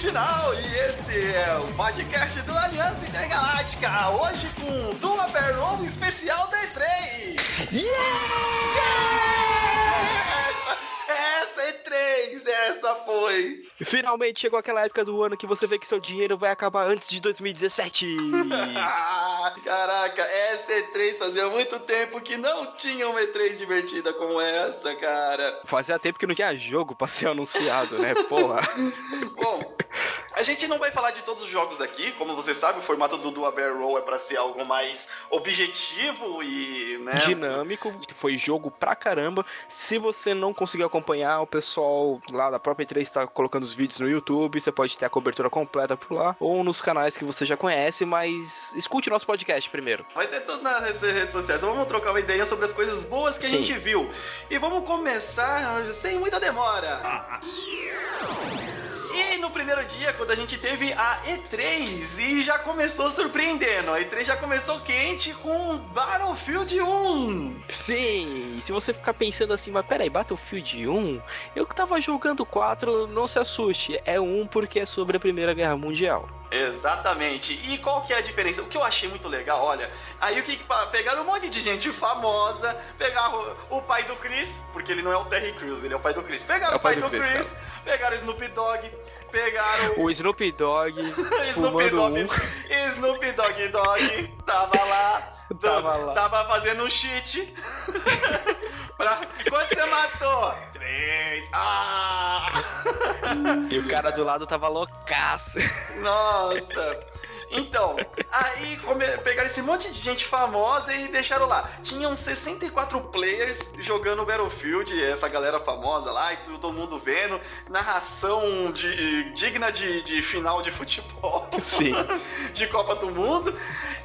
final e esse é o podcast do Aliança Intergaláctica. Hoje com Duma Perron especial da E3. Yeah! Foi. Finalmente chegou aquela época do ano que você vê que seu dinheiro vai acabar antes de 2017. Caraca, essa E3 fazia muito tempo que não tinha uma E3 divertida como essa, cara. Fazia tempo que não tinha jogo pra ser anunciado, né? Porra. Bom, a gente não vai falar de todos os jogos aqui, como você sabe, o formato do Dual Bear Roll é para ser algo mais objetivo e, né, dinâmico, foi jogo pra caramba. Se você não conseguiu acompanhar, o pessoal lá da própria E3 está colocando os vídeos no YouTube, você pode ter a cobertura completa por lá ou nos canais que você já conhece, mas escute nosso podcast primeiro. Vai ter tudo nas redes sociais. Vamos trocar uma ideia sobre as coisas boas que Sim. a gente viu. E vamos começar sem muita demora. Ah. E no primeiro dia, quando a gente teve a E3 e já começou surpreendendo, a E3 já começou quente com Battlefield 1. Sim, se você ficar pensando assim, mas peraí, Battlefield 1? Eu que tava jogando 4, não se assuste, é 1 porque é sobre a Primeira Guerra Mundial. Exatamente. E qual que é a diferença? O que eu achei muito legal, olha, aí o que pegaram um monte de gente famosa, pegaram o, pai do Chris, porque ele não é o Terry Crews, ele é o pai do Chris. Pegaram é o pai, do, do, Chris, Chris pegaram o Snoop Dogg, pegaram o Snoop Dogg, Snoop Dogg, um. Snoop Dogg Dogg tava lá, tava, lá. tava fazendo um cheat. pra... Quanto você matou? Três. Ah! E o cara do lado tava loucaço. Nossa. Então, aí come... pegaram esse monte de gente famosa e deixaram lá. Tinham 64 players jogando Battlefield, essa galera famosa lá, e todo mundo vendo. Narração de... digna de, de final de futebol. Sim. de Copa do Mundo.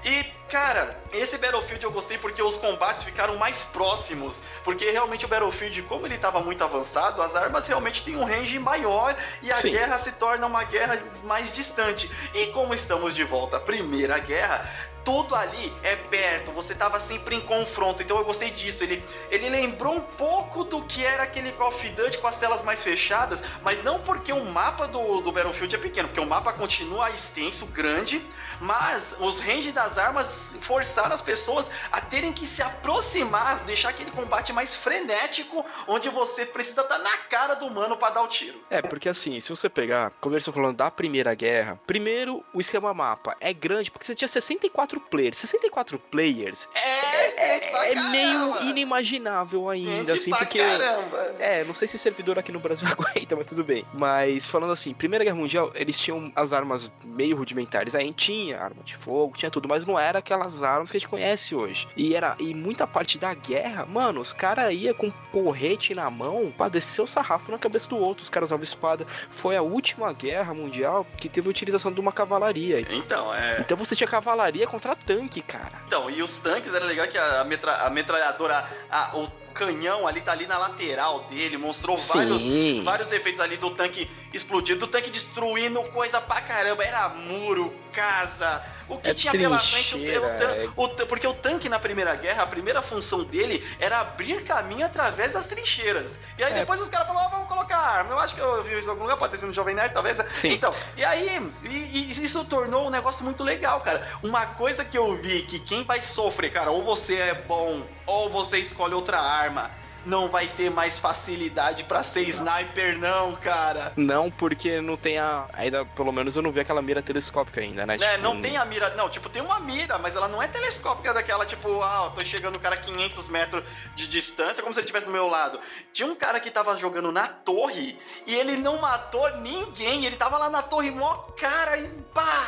E, cara, esse Battlefield eu gostei porque os combates ficaram mais próximos. Porque realmente o Battlefield, como ele estava muito avançado, as armas realmente têm um range maior e a Sim. guerra se torna uma guerra mais distante. E como estamos de volta à Primeira Guerra, tudo ali é perto, você tava sempre em confronto, então eu gostei disso. Ele, ele lembrou um pouco do que era aquele Call of Duty com as telas mais fechadas, mas não porque o mapa do, do Battlefield é pequeno, porque o mapa continua extenso, grande, mas os range das armas forçaram as pessoas a terem que se aproximar, deixar aquele combate mais frenético, onde você precisa estar tá na cara do humano para dar o tiro. É, porque assim, se você pegar, como eu estou falando da Primeira Guerra, primeiro o esquema mapa é grande, porque você tinha 64 64 players. 64 players é, é, é meio inimaginável ainda, assim, porque. Caramba. É, não sei se servidor aqui no Brasil aguenta, mas tudo bem. Mas falando assim, Primeira Guerra Mundial, eles tinham as armas meio rudimentares. Aí tinha arma de fogo, tinha tudo, mas não era aquelas armas que a gente conhece hoje. E era e muita parte da guerra, mano, os caras iam com porrete na mão pra descer o sarrafo na cabeça do outro. Os caras usavam espada. Foi a última guerra mundial que teve a utilização de uma cavalaria. Então, é. Então você tinha cavalaria contra contra tanque, cara. Então, e os tanques era legal que a, metra, a metralhadora, a, o canhão ali tá ali na lateral dele, mostrou vários, vários efeitos ali do tanque explodindo, do tanque destruindo coisa pra caramba, era muro, casa, o que é tinha pela frente, o, o, o, porque o tanque na Primeira Guerra, a primeira função dele era abrir caminho através das trincheiras. E aí é. depois os caras falaram, ah, vamos colocar arma. Eu acho que eu vi isso em algum lugar, pode ter sido no Jovem Nerd, talvez. Sim. Então, e aí, e, e isso tornou um negócio muito legal, cara. Uma coisa que eu vi que quem vai sofrer, cara, ou você é bom, ou você escolhe outra arma não vai ter mais facilidade para ser sniper, não, cara. Não, porque não tem a. Ainda, pelo menos eu não vi aquela mira telescópica ainda, né? É, tipo, não tem a mira. Não, tipo, tem uma mira, mas ela não é telescópica daquela, tipo, ah, tô chegando o cara a 500 metros de distância, como se ele estivesse do meu lado. Tinha um cara que tava jogando na torre e ele não matou ninguém. Ele tava lá na torre, mó cara, e pá!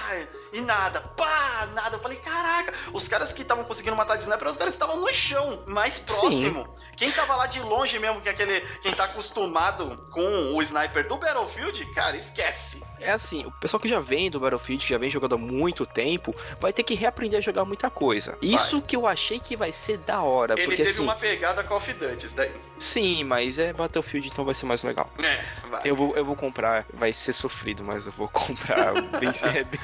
E nada, pá, nada. Eu falei, caraca, os caras que estavam conseguindo matar de sniper eram os caras que estavam no chão, mais próximo. Sim. Quem tava lá de longe mesmo, que é aquele. Quem tá acostumado com o sniper do Battlefield, cara, esquece. É assim, o pessoal que já vem do Battlefield, que já vem jogando há muito tempo, vai ter que reaprender a jogar muita coisa. Vai. Isso que eu achei que vai ser da hora. Ele porque, teve assim, uma pegada Call of Duty, isso daí. Sim, mas é Battlefield, então vai ser mais legal. É, vai. Eu vou, eu vou comprar, vai ser sofrido, mas eu vou comprar. bem, é, bem,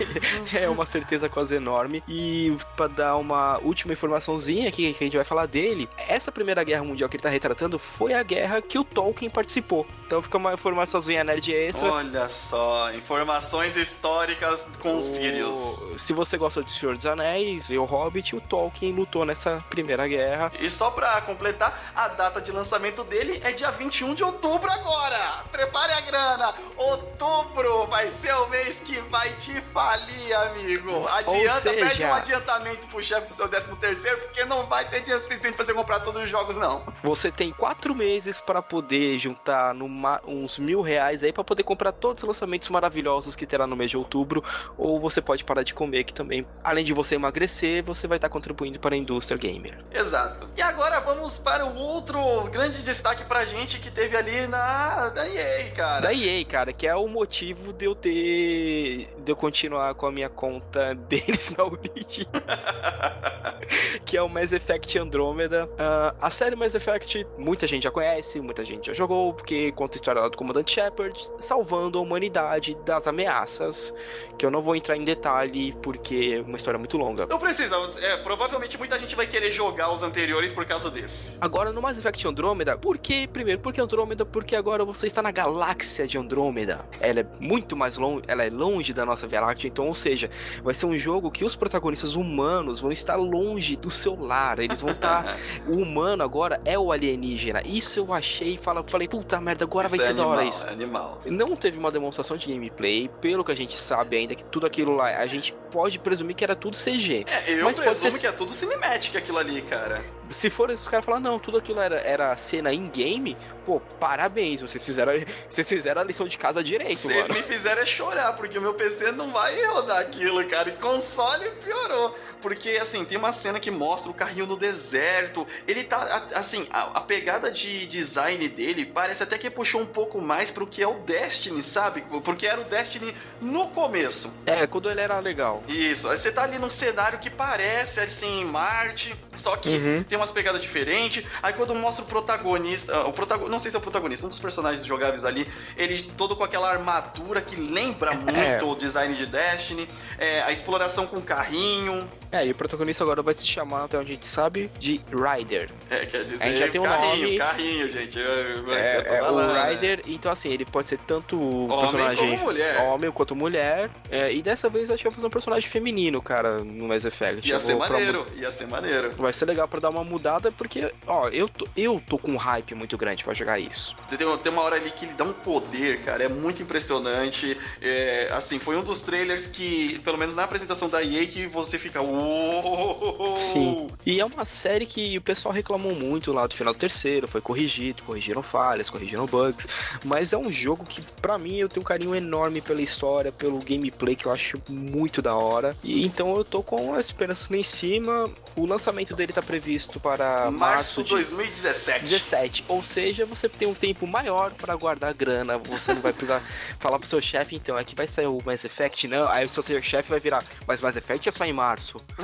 é uma certeza quase enorme. E para dar uma última informaçãozinha aqui que a gente vai falar dele, essa Primeira Guerra Mundial que ele tá retratando foi a guerra que o Tolkien participou. Então fica uma informaçãozinha nerd extra. Olha só, Informações históricas com o Sirius. Se você gosta de Senhor dos Anéis e o Hobbit, o Tolkien lutou nessa primeira guerra. E só pra completar, a data de lançamento dele é dia 21 de outubro agora. Prepare a grana. Outubro vai ser o mês que vai te falir, amigo. Adianta, seja... pede um adiantamento pro chefe do seu 13 terceiro, porque não vai ter dinheiro suficiente pra você comprar todos os jogos, não. Você tem quatro meses para poder juntar numa, uns mil reais aí para poder comprar todos os lançamentos maravilhosos que terá no mês de outubro, ou você pode parar de comer, que também, além de você emagrecer, você vai estar contribuindo para a indústria gamer. Exato. E agora vamos para o outro grande destaque pra gente que teve ali na da EA, cara. Da EA, cara, que é o motivo de eu ter de eu continuar com a minha conta deles na origem. que é o Mass Effect Andromeda. Uh, a série Mass Effect, muita gente já conhece, muita gente já jogou, porque conta a história lá do Comandante Shepard, salvando a humanidade das ameaças, que eu não vou entrar em detalhe, porque é uma história muito longa. Não precisa, é, provavelmente muita gente vai querer jogar os anteriores por causa desse. Agora, no Mass Effect Andromeda, por que, primeiro, por que Andromeda? Porque agora você está na galáxia de Andromeda. Ela é muito mais longe, ela é longe da nossa Via Láctea, então, ou seja, vai ser um jogo que os protagonistas humanos vão estar longe do seu lar, eles vão estar... o humano agora é o alienígena. Isso eu achei, fala, falei, puta merda, agora Isso vai é ser animal, da hora isso. É animal. Não teve uma demonstração de gameplay, pelo que a gente sabe ainda, que tudo aquilo lá, a gente pode presumir que era tudo CG. É, eu Mas presumo ser- que é tudo cinemática aquilo ali, cara. Se for os caras falar, não, tudo aquilo era, era cena in-game, pô, parabéns, vocês fizeram, vocês fizeram a lição de casa direito, Vocês mano. me fizeram chorar, porque o meu PC não vai rodar aquilo, cara. E console piorou. Porque, assim, tem uma cena que mostra o carrinho no deserto. Ele tá, assim, a, a pegada de design dele parece até que puxou um pouco mais pro que é o Destiny, sabe? Porque era o Destiny no começo. É, quando ele era legal. Isso, aí você tá ali num cenário que parece, assim, Marte, só que Uhum. tem umas pegadas diferentes. Aí quando mostra o protagonista, o protagonista, não sei se é o protagonista, um dos personagens jogáveis ali, ele todo com aquela armadura que lembra muito o design de Destiny, é, a exploração com carrinho, É, e o protagonista agora vai se chamar, até onde a gente sabe, de Ryder. é, quer dizer, A gente já tem um carrinho, nome. carrinho, gente. É, é o né? Ryder, então assim, ele pode ser tanto Homem personagem homem quanto mulher. é, e dessa vez eu acho que vai fazer um personagem feminino, cara, no Mass Effect. Ia ser maneiro, ia ser maneiro. Vai ser legal pra dar uma mudada, porque, ó, eu tô, eu tô com um hype muito grande pra jogar isso. Tem, tem uma hora ali que ele dá um poder, cara, é muito impressionante. É, assim, foi um dos trailers que, pelo menos na apresentação da EA, que você fica. "Uou!" Sim. E é uma série que o pessoal reclamou muito lá do final do terceiro, foi corrigido, corrigiram falhas, corrigiram bugs, mas é um jogo que, pra mim, eu tenho um carinho enorme pela história, pelo gameplay que eu acho muito da hora. E então eu tô com a esperança lá em cima. O lançamento dele tá previsto para Março março de de 2017. 17, ou seja, você tem um tempo maior para guardar grana, você não vai precisar falar pro seu chefe, então, é que vai sair o Mass Effect, não, aí o seu chefe vai virar, mas Mass Effect é só em março.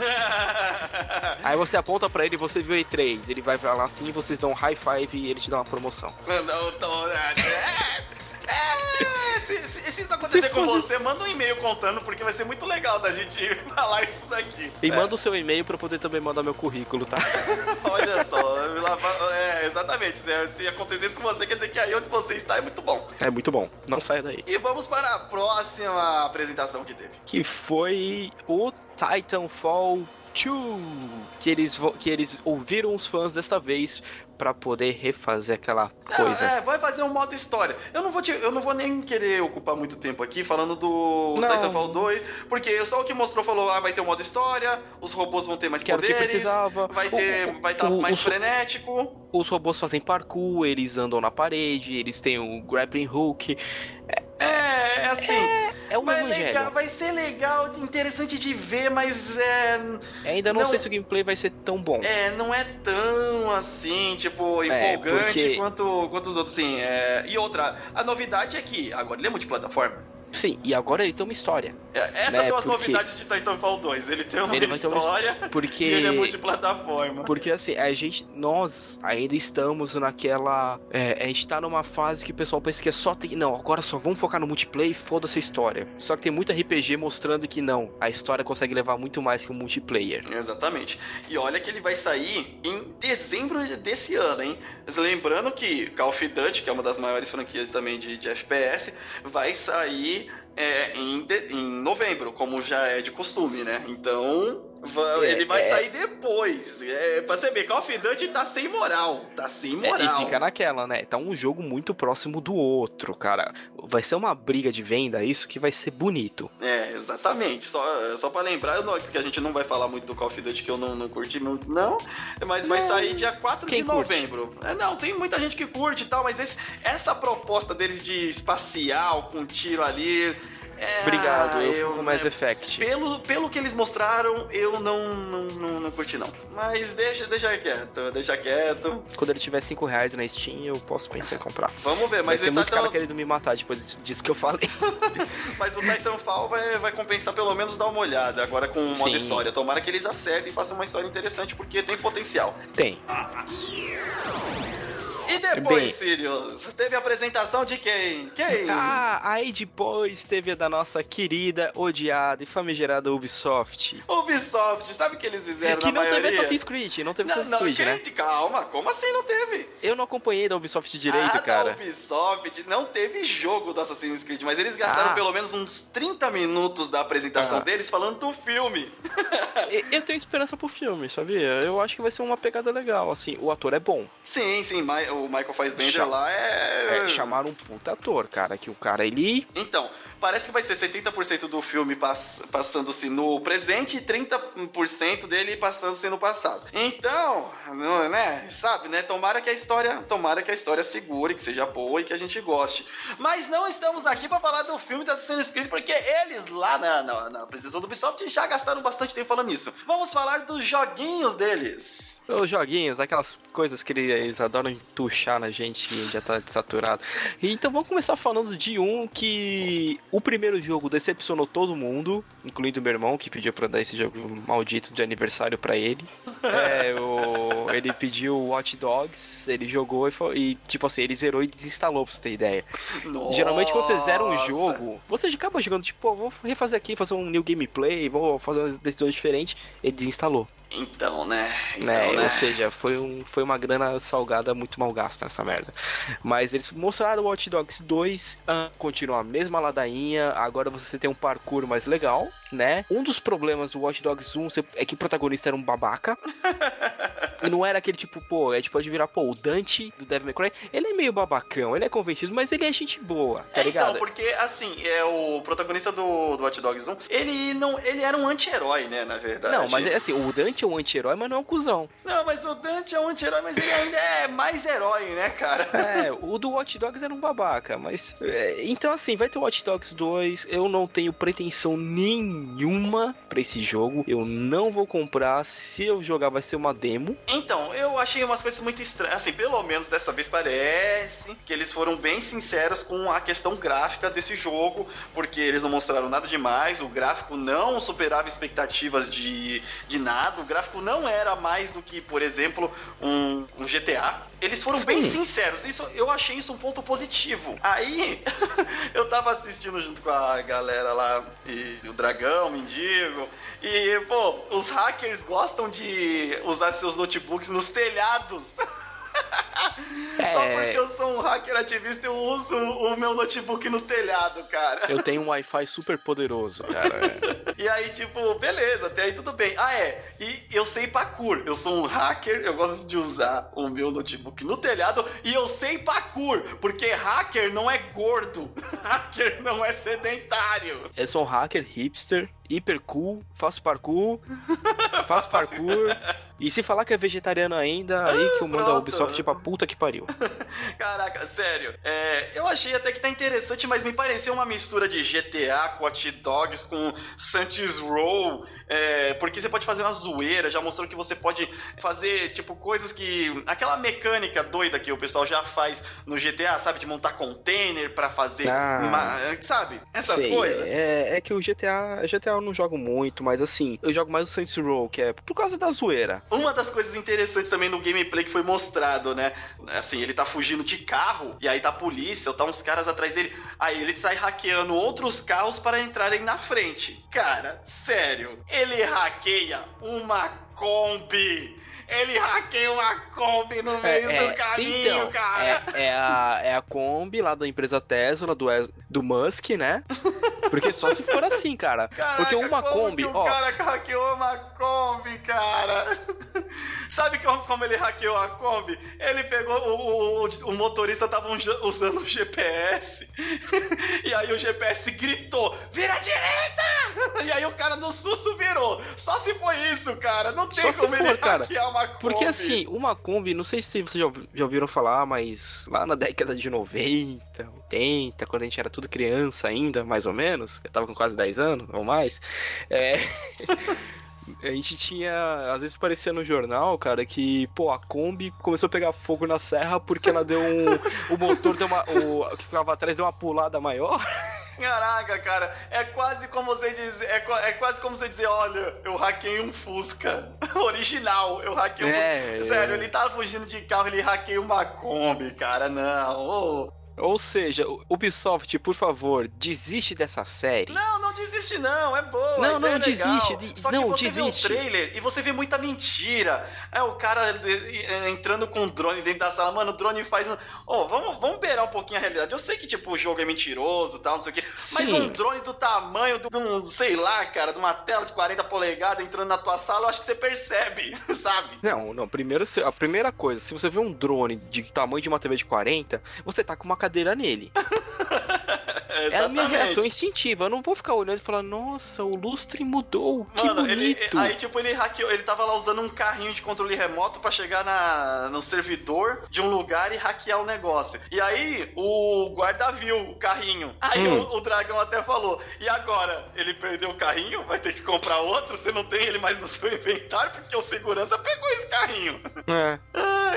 Aí você aponta pra ele e você viu E3, ele vai falar assim, vocês dão um high five e ele te dá uma promoção. Não, tô- é, é, isso acontecer Se com fosse- você, manda um e-mail contando, porque vai ser muito legal da gente falar isso daqui. E É. manda o seu e-mail pra eu poder também mandar meu currículo, tá? Olha só, é, exatamente. Se, se acontecer isso com você, quer dizer que aí onde você está é muito bom. É muito bom, não saia daí. E vamos para a próxima apresentação que teve. Que foi o Titanfall 2, que eles, que eles ouviram os fãs dessa vez pra poder refazer aquela coisa. Ah, é, vai fazer um modo história. Eu não vou te- eu não vou nem querer ocupar muito tempo aqui falando do Não. Titanfall 2, porque só o que mostrou falou, ah, vai ter um modo história, os robôs vão ter mais Que o que poderes, precisava. vai ter, o- vai estar o- mais frenético. Os robôs fazem parkour, eles andam na parede, eles têm o grappling hook. É, é assim, É um vai, evangelho. legal, vai ser legal, interessante de ver, mas é, Ainda não, Não- sei se o gameplay vai ser tão bom. é, não é tão assim, tipo, É, empolgante porque- quanto, quanto os outros, sim. É, e outra, a novidade é que agora ele é multiplataforma. Sim, e agora ele tem uma história. É, essas Né, são as porque- novidades de Titanfall 2. Ele tem uma Ele ter uma história Porque. ele é multiplataforma. Porque assim, a gente, nós ainda estamos naquela. é, a gente tá numa fase que o pessoal pensa que é só ter. Não, agora só vamos focar no multiplayer e foda-se a história. Só que tem muito RPG mostrando que não, a história consegue levar muito mais que o multiplayer. Exatamente. E olha que ele vai sair em dezembro desse ano, hein? Lembrando que Call of Duty, que é uma das maiores franquias também de, de FPS, vai sair é, em, de, em novembro, como já é de costume, né? Então, é, ele vai é... sair depois. É, pra você ver, Call of Duty tá sem moral. Tá sem moral. É, e fica naquela, né? Tá um jogo muito próximo do outro, cara. Vai ser uma briga de venda, isso que vai ser bonito. É, exatamente. Só, só pra lembrar, não, que a gente não vai falar muito do Call of Duty que eu não, não curti muito, não. Mas não. vai sair dia 4 Quem de novembro. É, não, tem muita gente que curte e tal, mas esse, essa proposta deles de espacial, com tiro ali é, Obrigado, eu, eu com Mass Effect. Pelo, pelo que eles mostraram, eu não, não, não, não, curti, não. Mas deixa, deixa quieto, deixa quieto. Quando ele tiver 5 reais na Steam, eu posso pensar em comprar. Vamos ver, mas tem muito Titan... cara querendo me matar depois disso que eu falei. mas o Titanfall vai, vai compensar pelo menos dar uma olhada agora com o modo Sim. história. Tomara que eles acertem e façam uma história interessante, porque tem potencial. Tem. E depois, Bem, Sirius, teve a apresentação de quem? Quem? Ah, aí depois teve a da nossa querida, odiada e famigerada Ubisoft. Ubisoft, sabe o que eles fizeram que na maioria? Não teve Assassin's Creed, não teve Assassin's não, Creed, não, né? Calma, como assim não teve? Eu não acompanhei da Ubisoft direito, ah, cara. da Ubisoft não teve jogo do Assassin's Creed, mas eles gastaram ah. pelo menos uns 30 minutos da apresentação ah. deles falando do filme. eu tenho esperança pro filme, sabia? Eu acho que vai ser uma pegada legal, assim, o ator é bom. Sim, sim, o o Michael Fassbender Cham... lá é... é... Chamaram um puta ator, cara, que o cara, ele... Então, parece que vai ser 70% do filme pass... passando-se no presente e 30% dele passando-se no passado. Então, né, sabe, né, tomara que a história, tomara que a história segure, que seja boa e que a gente goste. Mas não estamos aqui para falar do filme da Assassin's Creed, porque eles lá na, na, na apresentação do Ubisoft já gastaram bastante tempo falando nisso. Vamos falar dos joguinhos deles. Os joguinhos, aquelas coisas que eles adoram tuchar na gente e já tá saturado. Então vamos começar falando de um que o primeiro jogo decepcionou todo mundo, incluindo meu irmão, que pediu pra dar esse jogo maldito de aniversário para ele. É, o, ele pediu Watch Dogs, ele jogou e, foi, e, tipo assim, ele zerou e desinstalou, pra você ter ideia. Nossa. Geralmente quando você zera um jogo, você acaba jogando, tipo, vou refazer aqui, fazer um new gameplay, vou fazer umas decisões diferentes, ele desinstalou. Então, né? Então, né? né? Ou seja, foi, um, foi uma grana salgada muito mal gasta nessa merda. Mas eles mostraram o Watch Dogs 2, ah, continua a mesma ladainha, agora você tem um parkour mais legal, né? Um dos problemas do Watch Dogs 1 é que o protagonista era um babaca. e não era aquele tipo, pô, é tipo pode virar, pô, o Dante do Devil May Cry, ele é meio babacão, ele é convencido, mas ele é gente boa, tá é, ligado? Então, porque assim, é o protagonista do, do Watch Dogs 1, ele não, ele era um anti-herói, né, na verdade. Não, mas é assim, o Dante é um anti-herói, mas não é um cuzão. Não, mas o Dante é um anti-herói, mas ele ainda é mais herói, né, cara? É, o do Watch Dogs era um babaca, mas é, então assim, vai ter o Watch Dogs 2, eu não tenho pretensão nenhuma para esse jogo, eu não vou comprar, se eu jogar vai ser uma demo. Então, eu achei umas coisas muito estranhas. Assim, pelo menos dessa vez parece que eles foram bem sinceros com a questão gráfica desse jogo, porque eles não mostraram nada demais, o gráfico não superava expectativas de, de nada, o gráfico não era mais do que, por exemplo, um, um GTA. Eles foram Sim. bem sinceros, isso eu achei isso um ponto positivo. Aí, eu tava assistindo junto com a galera lá, e o Dragão, o Mendigo, e, pô, os hackers gostam de usar seus notebooks nos telhados. É... Só porque eu sou um hacker ativista, eu uso o meu notebook no telhado, cara. Eu tenho um Wi-Fi super poderoso, cara. e aí, tipo, beleza, até aí tudo bem. Ah, é. E eu sei parkour. Eu sou um hacker, eu gosto de usar o meu notebook no telhado e eu sei parkour, porque hacker não é gordo. hacker não é sedentário. Eu sou um hacker hipster hiper cool, faço parkour, faço parkour. E se falar que é vegetariano ainda, aí que eu mando a Ubisoft pra puta que pariu. Caraca, sério. É, eu achei até que tá interessante, mas me pareceu uma mistura de GTA com Hot Dogs, com Saints Row. É, porque você pode fazer uma zoeira, já mostrou que você pode fazer, tipo, coisas que. Aquela mecânica doida que o pessoal já faz no GTA, sabe? De montar container para fazer. Ah, uma, sabe? Essas sei, coisas. É, é que o GTA. GTA eu não jogo muito, mas assim, eu jogo mais o Saints Row, que é por causa da zoeira. Uma das coisas interessantes também no gameplay que foi mostrado, né? Assim, ele tá fugindo de carro, e aí tá a polícia, tá uns caras atrás dele. Aí ele sai hackeando outros carros para entrarem na frente. Cara, sério, ele hackeia uma Kombi ele hackeia uma Kombi no meio É, do é, caminho, então, cara. É, é a, é a Kombi lá da empresa Tesla, do, do Musk, né? Porque só se for assim, cara. Caraca, Porque uma Kombi, que o ó. cara hackeou uma Kombi, cara. Sabe como, como ele hackeou a Kombi? Ele pegou, o, o, o motorista tava usando o GPS, e aí o GPS gritou, vira à direita! E aí o cara no susto virou. Só se foi isso, cara. Não tem Só como for, ele cara. hackear uma Kombi. Porque assim, uma Kombi, não sei se vocês já ouviram falar, mas lá na década de 90, 80, quando a gente era tudo criança ainda, mais ou menos, eu tava com quase 10 anos ou mais, é. A gente tinha, às vezes parecia no jornal, cara, que, pô, a Kombi começou a pegar fogo na serra porque ela deu um. o motor deu uma. O que ficava atrás deu uma pulada maior. Caraca, cara, é quase como você dizer, é, é quase como você dizer, olha, eu hackei um Fusca original, eu hackei um É, Fusca. Sério, é. ele tava fugindo de carro, ele hackeia uma Kombi, cara, não. ô. Ou seja, Ubisoft, por favor, desiste dessa série. Não, não desiste não, é boa. Não, não, é desiste, de- Só não, que você desiste. vê o trailer e você vê muita mentira. É o cara eh, entrando com o drone dentro da sala. Mano, o drone faz. um- Ó, vamos, vamos beirar um pouquinho a realidade. Eu sei que, tipo, o jogo é mentiroso e tal, não sei o quê. Mas Sim. um drone do tamanho de um, sei lá, cara, de uma tela de 40 polegadas entrando na tua sala, eu acho que você percebe, sabe? Não, não. Primeiro, a primeira coisa, se você vê um drone de tamanho de uma TV de 40, você tá com uma cadeira nele. É a minha reação instintiva. Eu não vou ficar olhando e falar, nossa, o lustre mudou, que Mano, ele, bonito. aí, tipo, ele hackeou, ele tava lá usando um carrinho de controle remoto pra chegar na, no servidor de um lugar e hackear o negócio. E aí, o guarda viu o carrinho. Aí Hum. o, o dragão até falou: e agora? Ele perdeu o carrinho? Vai ter que comprar outro? Você não tem ele mais no seu inventário? Porque o segurança pegou esse carrinho. É.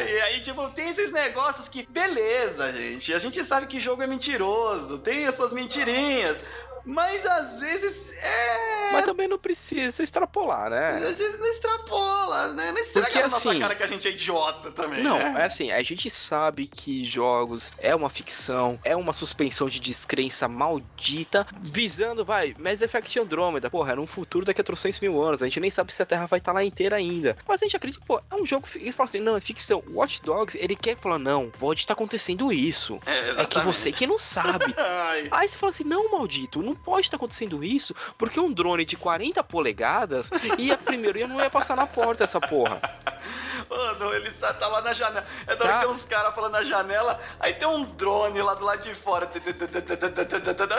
E aí, tipo, tem esses negócios que, beleza, gente. A gente sabe que jogo é mentiroso, tem as suas mentirinhas. Mas às vezes é. Mas também não precisa extrapolar, né? Às vezes não extrapola, né? Não estraga Porque, na nossa assim, cara que a gente é idiota também. Não, né? é assim, a gente sabe que jogos é uma ficção, é uma suspensão de descrença maldita, visando, vai, Mass Effect Andromeda, porra, era um futuro daqui a 300 mil anos, a gente nem sabe se a Terra vai estar lá inteira ainda. Mas a gente acredita, pô, é um jogo, eles falam assim, não, é ficção. Watch Dogs, ele quer falar, não, pode estar acontecendo isso. É, É que exatamente. você que não sabe. Aí você fala assim, não, maldito, não pode estar acontecendo isso, porque um drone de 40 polegadas ia primeiro ia não ia passar na porta essa porra. Mano, ele tá, tá lá na janela. É da hora Tá. que tem uns caras falando na janela, aí tem um drone lá do lado de fora.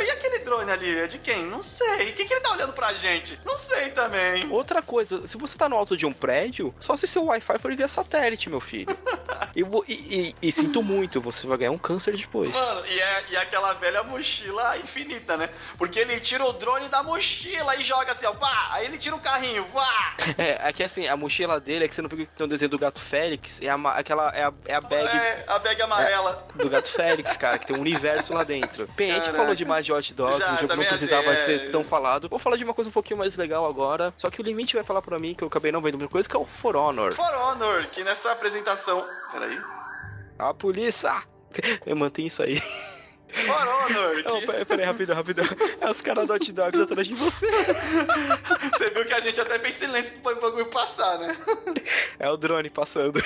E aquele drone ali, é de quem? Não sei. Quem que ele tá olhando pra gente? Não sei também. Outra coisa, se você tá no alto de um prédio, só se seu Wi-Fi for via satélite, meu filho. E, e- e- e sinto muito, você vai ganhar um câncer depois. Mano, e é, e é aquela velha mochila infinita, né? Porque ele tira o drone da mochila e joga assim, ó, vá! Aí ele tira o carrinho, vá! É, é que assim, a mochila dele é que você não que tem um desenho do gato Félix, é a, aquela, é a, é a bag É, a bag amarela. do gato Félix, cara, que tem um universo lá dentro. Bem, a gente Caraca. falou demais de Hot Dogs, Já, um jogo não precisava achei, é. ser tão falado. Vou falar de uma coisa um pouquinho mais legal agora, só que o Limite vai falar pra mim, que eu acabei não vendo muita coisa, que é o For Honor. For Honor, que nessa apresentação. Peraí. A polícia! Eu mantenho isso aí. For Honor, peraí, peraí, rapidão, rapidão. É os caras do Hot Dogs atrás de você. você viu que a gente até fez silêncio pro bagulho passar, né? É o drone passando.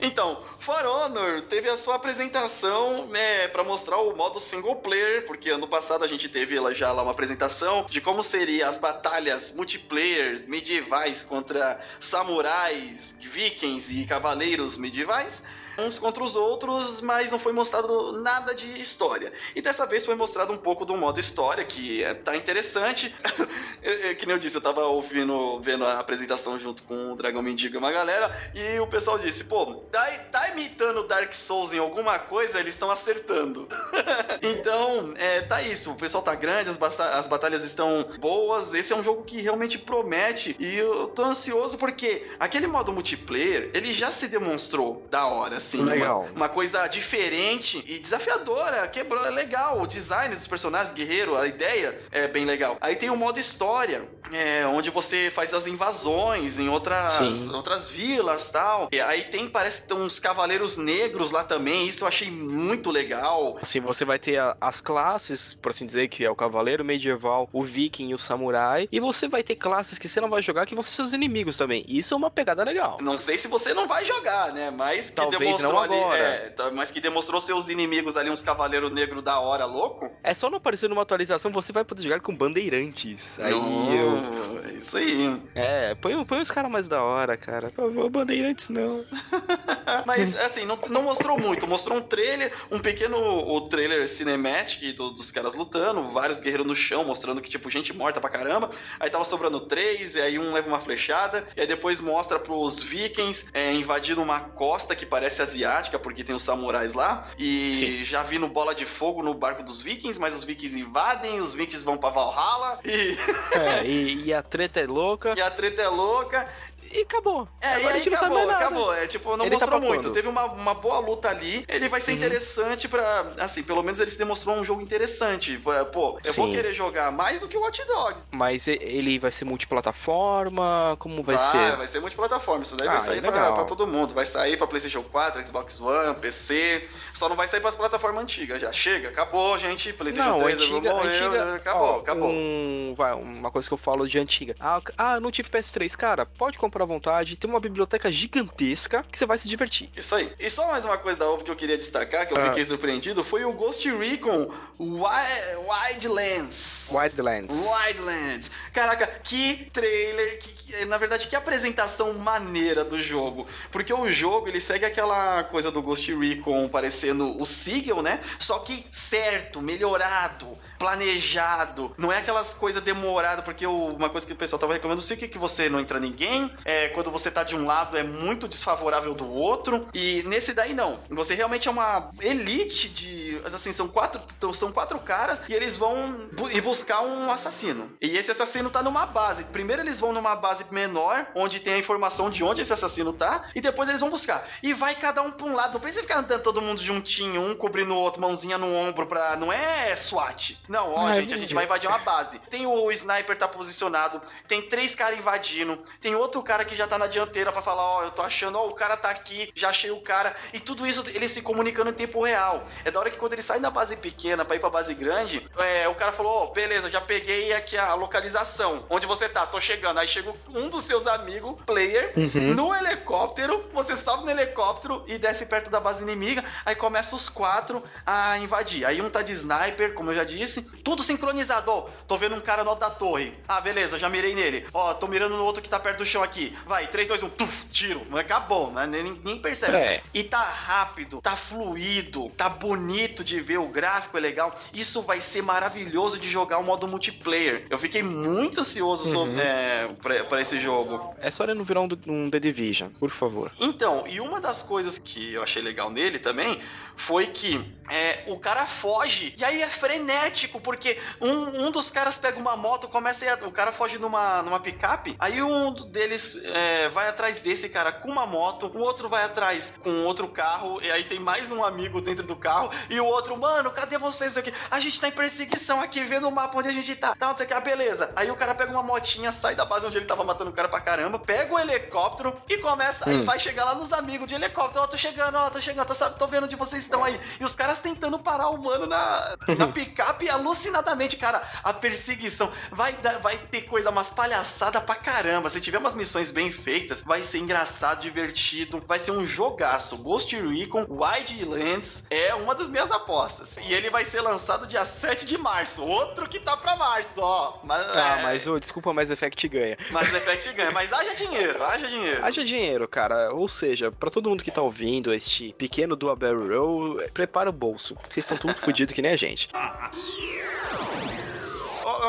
Então, For Honor teve a sua apresentação né, para mostrar o modo single player, porque ano passado a gente teve já lá uma apresentação de como seria as batalhas multiplayer medievais contra samurais, vikings e cavaleiros medievais. Uns contra os outros, mas não foi mostrado nada de história. E dessa vez foi mostrado um pouco do modo história, que é, tá interessante. Que nem eu disse, eu tava ouvindo, vendo a apresentação junto com o Dragão Mendigo e uma galera, e o pessoal disse, pô, tá, tá imitando Dark Souls em alguma coisa, eles estão acertando. então, é, tá isso, o pessoal tá grande, as, as batalhas estão boas, esse é um jogo que realmente promete, e eu tô ansioso porque aquele modo multiplayer, ele já se demonstrou da hora, assim. Legal. Uma, uma coisa diferente e desafiadora. Quebrou, é legal. O design dos personagens, guerreiro, a ideia é bem legal. Aí tem o modo história, é, onde você faz as invasões em outras, Sim. outras vilas tal. E aí tem, parece que tem uns cavaleiros negros lá também. Isso eu achei muito legal. Assim, você vai ter a- as classes, por assim dizer, que é o cavaleiro medieval, o viking e o samurai. E você vai ter classes que você não vai jogar que vão ser seus inimigos também. Isso é uma pegada legal. Não sei se você não vai jogar, né? Mas que Talvez demonstrou não ali. agora. é, tá- mas que demonstrou seus inimigos ali, uns cavaleiros negros da hora, louco. É só não aparecer numa atualização, você vai poder jogar com bandeirantes. Aí eu. É Isso aí. É, põe, põe os caras mais da hora, cara. Por favor, bandeirantes não. Mas, assim, não, não mostrou muito. Mostrou um trailer, um pequeno o trailer cinematic do- dos caras lutando, vários guerreiros no chão, mostrando que, tipo, gente morta pra caramba. Aí tava sobrando três, e aí um leva uma flechada, e aí depois mostra pros vikings é, invadindo uma costa que parece asiática, porque tem os samurais lá. E Sim. já vi no bola de fogo no barco dos vikings, mas os vikings invadem, os vikings vão pra Valhalla, e, É, e, e a treta é louca. e a treta é louca. E acabou. É, Agora e a aí gente não sabe acabou, mais nada. acabou. É, tipo, não Ele tá mostrou pra muito. quando? Teve uma, uma boa luta ali. Ele vai ser Uhum. interessante pra. Assim, pelo menos ele se demonstrou um jogo interessante. Pô, eu vou Sim. querer jogar mais do que o Watch Dogs. Mas ele vai ser multiplataforma? Como vai, vai, ser? vai ser multiplataforma. Isso daí Ah, vai sair é pra, pra todo mundo. Vai sair pra PlayStation 4, Xbox One, PC. Só não vai sair pras plataformas antigas já. Chega, acabou, gente. PlayStation Não, 3 antiga, morreu. antiga, acabou, ó, acabou. Um, vai, uma coisa que eu falo de antiga. Ah, ah, não tive PS3. Cara, pode comprar à vontade. Tem uma biblioteca gigantesca que você vai se divertir. Isso aí. E só mais uma coisa da OVO que eu queria destacar, que eu Ah. fiquei surpreendido, foi o Ghost Recon Wi- Wildlands. Wildlands. Wildlands. Caraca, que trailer, que, que- na verdade, que apresentação maneira do jogo. Porque o jogo, ele segue aquela coisa do Ghost Recon parecendo o Sigil, né? Só que certo, melhorado, planejado. Não é aquelas coisas demoradas, porque uma coisa que o pessoal tava reclamando é que você não entra ninguém, é, quando você tá de um lado é muito desfavorável do outro, e nesse daí não. Você realmente é uma elite de, assim, são quatro, são quatro caras e eles vão bu- ir buscar um assassino. E esse assassino tá numa base. Primeiro eles vão numa base menor, onde tem a informação de onde esse assassino tá, e depois eles vão buscar. E vai cada um pra um lado. Não precisa ficar andando todo mundo juntinho, um cobrindo o outro, mãozinha no ombro pra. Não é SWAT. Não, ó, gente, a gente vai invadir uma base. Tem o sniper tá posicionado, tem três caras invadindo, tem outro cara que já tá na dianteira pra falar, ó, eu tô achando, ó, o cara tá aqui, já achei o cara. E tudo isso eles se comunicando em tempo real. É da hora que quando ele sai da base pequena pra ir pra base grande, é, o cara falou, ó, beleza, já peguei aqui a localização. Onde você tá? Tô chegando. Aí chega um dos seus amigos, player, no helicóptero, você sobe no helicóptero e desce perto da base inimiga, aí começa os quatro a invadir. Aí um tá de sniper, como eu já disse, tudo sincronizado. Ó, tô vendo um cara no alto da torre. Ah, beleza, já mirei nele. Ó, tô mirando no outro que tá perto do chão aqui. Vai, 3, 2, 1, tuf, tiro. Acabou, né? Nem, nem percebe. É. E tá rápido, tá fluido, tá bonito de ver, o gráfico é legal. Isso vai ser maravilhoso de jogar o modo multiplayer. Eu fiquei muito ansioso sobre, é, pra, pra esse jogo. É só ele não virar um, um The Division, por favor. Então, e uma das coisas que eu achei legal nele também foi que é, o cara foge. E aí é frenético, porque um, um dos caras pega uma moto, começa a ir, o cara foge numa, numa picape, aí um deles é, vai atrás desse cara com uma moto, o outro vai atrás com outro carro, e aí tem mais um amigo dentro do carro, e o outro, mano, cadê vocês aqui? A gente tá em perseguição aqui, vendo o mapa onde a gente tá. Tá, não sei o que, ah, beleza. Aí o cara pega uma motinha, sai da base onde ele tava matando o cara pra caramba, pega o helicóptero e começa, aí Hum. vai chegar lá nos amigos de helicóptero, ó, tô chegando, ó, tô chegando, tô, sabe, tô vendo onde vocês estão aí. E os caras tentando parar o mano na, na picape alucinadamente, cara. A perseguição vai, vai ter coisa, umas palhaçadas pra caramba. Se tiver umas missões bem feitas, vai ser engraçado, divertido, vai ser um jogaço. Ghost Recon Wildlands é uma das minhas apostas. E ele vai ser lançado dia 7 de março. Outro que tá pra março, ó. Mas, Ah, é, mas ô, desculpa, mas Effect ganha. Mas Effect ganha. Mas haja dinheiro, haja dinheiro. Haja dinheiro, cara. Ou seja, pra todo mundo que tá ouvindo este pequeno Dual Barrel Roll, prepara o bolso. Vocês estão tudo fodidos que nem a gente.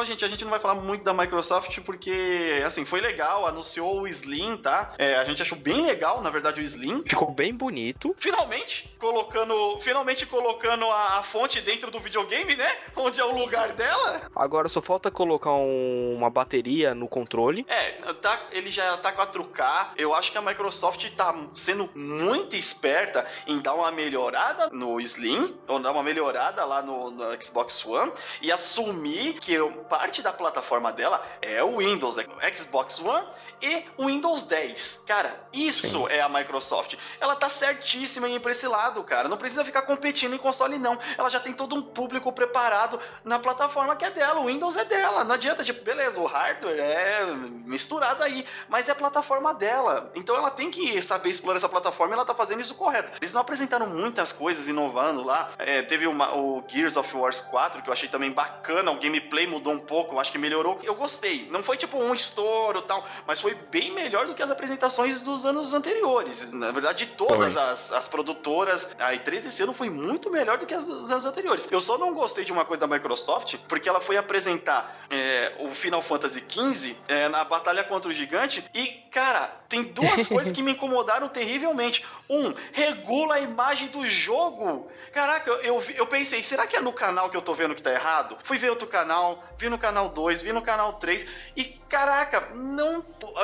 Gente, a gente não vai falar muito da Microsoft porque, assim, foi legal, anunciou o Slim, tá? É, a gente achou bem legal, na verdade, o Slim. Ficou bem bonito. Finalmente, colocando, finalmente colocando a, a fonte dentro do videogame, né? Onde é o lugar dela. Agora só falta colocar um, uma bateria no controle. É, tá, ele já tá 4K. Eu acho que a Microsoft tá sendo muito esperta em dar uma melhorada no Slim, ou dar uma melhorada lá no, no Xbox One e assumir que parte da plataforma dela é o Windows, é Xbox One e o Windows 10. Cara, isso Sim. é a Microsoft. Ela tá certíssima em ir pra esse lado, cara. Não precisa ficar competindo em console, não. Ela já tem todo um público preparado na plataforma que é dela. O Windows é dela. Não adianta, tipo, beleza, o hardware é misturado aí, mas é a plataforma dela. Então ela tem que saber explorar essa plataforma e ela tá fazendo isso correto. Eles não apresentaram muitas coisas inovando lá. É, teve uma, o Gears of Wars 4, que eu achei também bacana. O gameplay mudou um pouco, acho que melhorou. Eu gostei. Não foi tipo um estouro tal, mas foi foi bem melhor do que as apresentações dos anos anteriores. Na verdade, de todas as, as produtoras, a E3 desse ano foi muito melhor do que as dos anos anteriores. Eu só não gostei de uma coisa da Microsoft, porque ela foi apresentar é, o Final Fantasy XV é, na batalha contra o gigante e, cara, tem duas coisas que me incomodaram terrivelmente. Um, regula a imagem do jogo. Caraca, eu, eu, eu, pensei, será que é no canal que eu tô vendo que tá errado? Fui ver outro canal, vi no canal 2, vi no canal 3 e, caraca, não.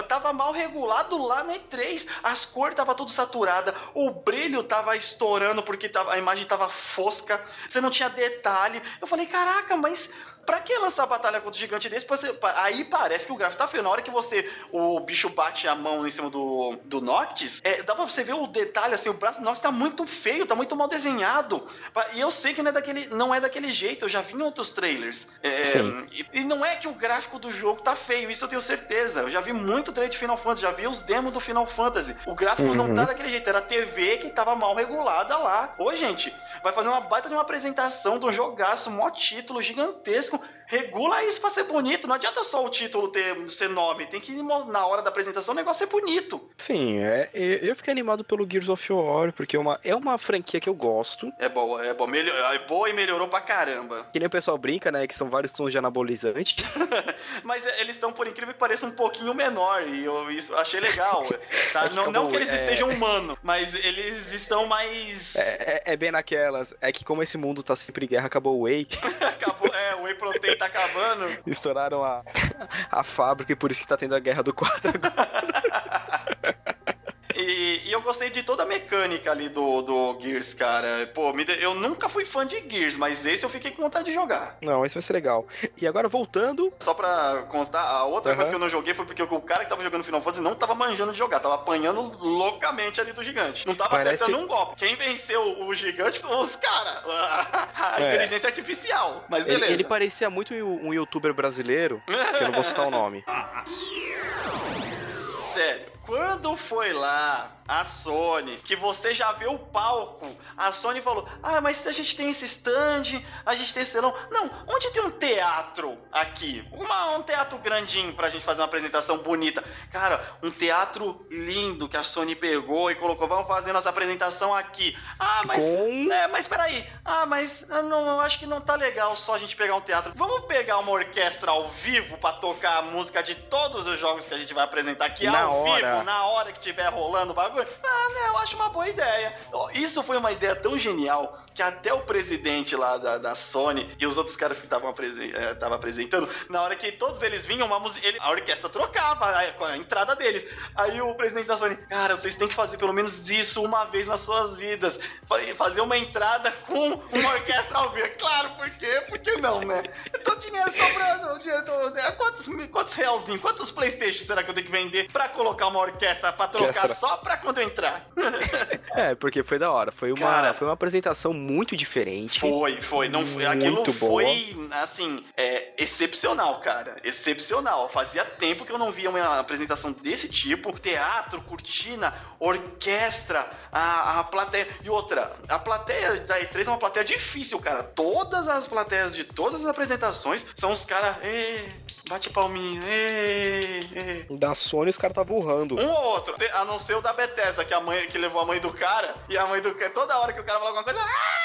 Tava mal regulado lá na E3. As cores tava tudo saturada, o brilho tava estourando porque tava, a imagem tava fosca, você não tinha detalhe. Eu falei, caraca, mas Pra que lançar a batalha contra o gigante desse? Você, aí parece que o gráfico tá feio. Na hora que você. O bicho bate a mão em cima do, do Noctis, é, dá pra você ver o detalhe, assim, o braço do Noctis tá muito feio, tá muito mal desenhado. E eu sei que não é daquele, não é daquele jeito, eu já vi em outros trailers. É, Sim. E, e, não é que o gráfico do jogo tá feio, isso eu tenho certeza. Eu já vi muito trailer de Final Fantasy, já vi os demos do Final Fantasy. O gráfico uhum. não tá daquele jeito, era a TV que tava mal regulada lá. Ô, gente, vai fazer uma baita de uma apresentação de um jogaço, mó título gigantesco isso regula isso pra ser bonito. Não adianta só o título ter, ser nome. Tem que, na hora da apresentação, o negócio ser bonito. Sim, é, eu fiquei animado pelo Gears of War, porque é uma, é uma franquia que eu gosto. É boa, é boa. Melhor, é boa e melhorou pra caramba. Que nem o pessoal brinca, né? Que são vários tons de anabolizante. Mas é, eles estão, por incrível que pareça, um pouquinho menor. E eu isso achei legal. Tá? É não, não que eles é... estejam humanos, mas eles estão mais. É, é, é, bem naquelas. É que como esse mundo tá sempre em guerra, acabou o Whey. acabou, é, o Whey Protein tá acabando. Estouraram a, a fábrica e por isso que tá tendo a guerra do 4 agora. E, e, eu gostei de toda a mecânica ali do, do Gears, cara. Pô, me, eu nunca fui fã de Gears, mas esse eu fiquei com vontade de jogar. Não, esse vai ser legal. E agora voltando. Só pra constar, a outra uhum. coisa que eu não joguei foi porque o cara que tava jogando Final Fantasy não tava manjando de jogar, tava apanhando loucamente ali do gigante. Não tava Parece... acertando um golpe. Quem venceu o gigante foram os caras. A é. inteligência artificial. Mas beleza. Ele, ele parecia muito um youtuber brasileiro, que eu não vou citar o nome. Sério. Quando foi lá a Sony, que você já vê o palco, a Sony falou: Ah, mas a gente tem esse stand, a gente tem esse telão. Não, onde tem um teatro aqui? Uma, um teatro grandinho pra gente fazer uma apresentação bonita. Cara, um teatro lindo que a Sony pegou e colocou: Vamos fazer nossa apresentação aqui. Ah, mas. Com... É, mas peraí. Ah, mas eu, não, eu acho que não tá legal só a gente pegar um teatro. Vamos pegar uma orquestra ao vivo pra tocar a música de todos os jogos que a gente vai apresentar aqui na ao hora. vivo, na hora que tiver rolando o bagulho bagulho. Ah, né, eu acho uma boa ideia. Isso foi uma ideia tão genial que até o presidente lá da, da Sony e os outros caras que estavam apresen é, apresentando, na hora que todos eles vinham, uma ele, a orquestra trocava a, a, entrada deles. Aí o presidente da Sony, cara, vocês têm que fazer pelo menos isso uma vez nas suas vidas. Fazer uma entrada com uma orquestra ao vivo. Claro, por quê? Por que não, né? Então dinheiro sobrando, dinheiro todo. É, quantos, quantos realzinhos, quantos Playstation será que eu tenho que vender pra colocar uma orquestra pra trocar só pra quando eu entrar. é, porque foi da hora. Foi uma, Cara, foi uma apresentação muito diferente. Foi, foi. Não foi aquilo foi, assim, é, excepcional, cara. Excepcional. Fazia tempo que eu não via uma apresentação desse tipo. Teatro, cortina, orquestra, a, a plateia. E outra, a plateia da E3 é uma plateia difícil, cara. Todas as plateias de todas as apresentações são os caras. Bate palminha. Da Sony os caras estavam urrando. Um ou outro. A não ser o da Bethesda, que, a mãe, que levou a mãe do cara. E a mãe do cara, toda hora que o cara fala alguma coisa. Ah!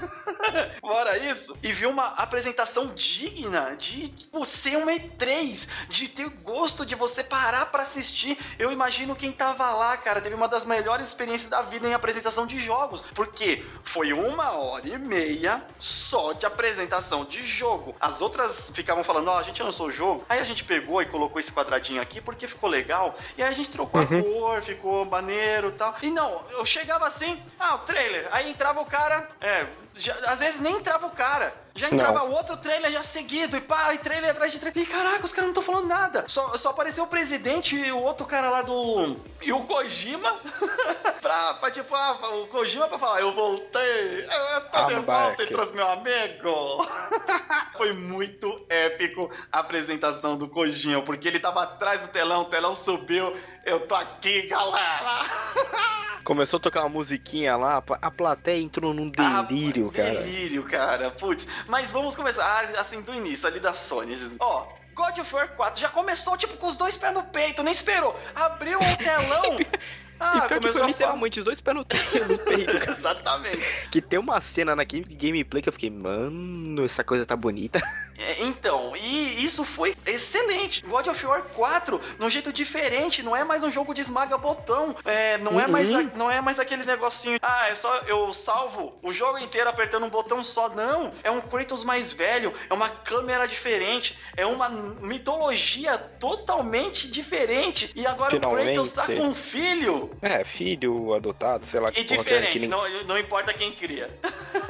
Fora isso, e viu uma apresentação digna de tipo, ser uma E3, de ter gosto de você parar para assistir. Eu imagino quem tava lá, cara, teve uma das melhores experiências da vida em apresentação de jogos, porque foi uma hora e meia só de apresentação de jogo. As outras ficavam falando, ó, oh, a gente lançou o jogo, aí a gente pegou e colocou esse quadradinho aqui porque ficou legal, e aí a gente trocou uhum. a cor, ficou maneiro e tal. E não, eu chegava assim, ah, o trailer, aí entrava o cara, é, já, às vezes nem entrava o cara. Já entrava não. outro trailer já seguido, e pá, e trailer atrás de trailer. E caraca, os caras não estão falando nada. Só, só apareceu o presidente e o outro cara lá do. E o Kojima. pra, pra, tipo, ah, o Kojima pra falar, eu voltei. Eu tô I'm de volta e trouxe meu amigo. Foi muito épico a apresentação do Kojima, porque ele tava atrás do telão, o telão subiu. Eu tô aqui, galera. Começou a tocar uma musiquinha lá, a plateia entrou num delírio, ah, cara. Delírio, cara. Putz. Mas vamos começar, assim, do início, ali da Sony. Ó, God of War 4 já começou, tipo, com os dois pés no peito, nem esperou. Abriu o telão. Ah, e pior que foi literalmente os dois pés no, peito. Exatamente. Que tem uma cena na gameplay que eu fiquei, mano, essa coisa tá bonita. É, então, e isso foi excelente. God of War 4, num jeito diferente, não é mais um jogo de esmaga botão, é, não, uhum. é mais a, não é mais aquele negocinho, ah, é só eu salvo o jogo inteiro apertando um botão só. Não, é um Kratos mais velho, é uma câmera diferente, é uma mitologia totalmente diferente. E agora Finalmente. o Kratos tá com um filho. É, filho adotado, sei lá. E diferente, nem... não, não importa quem cria.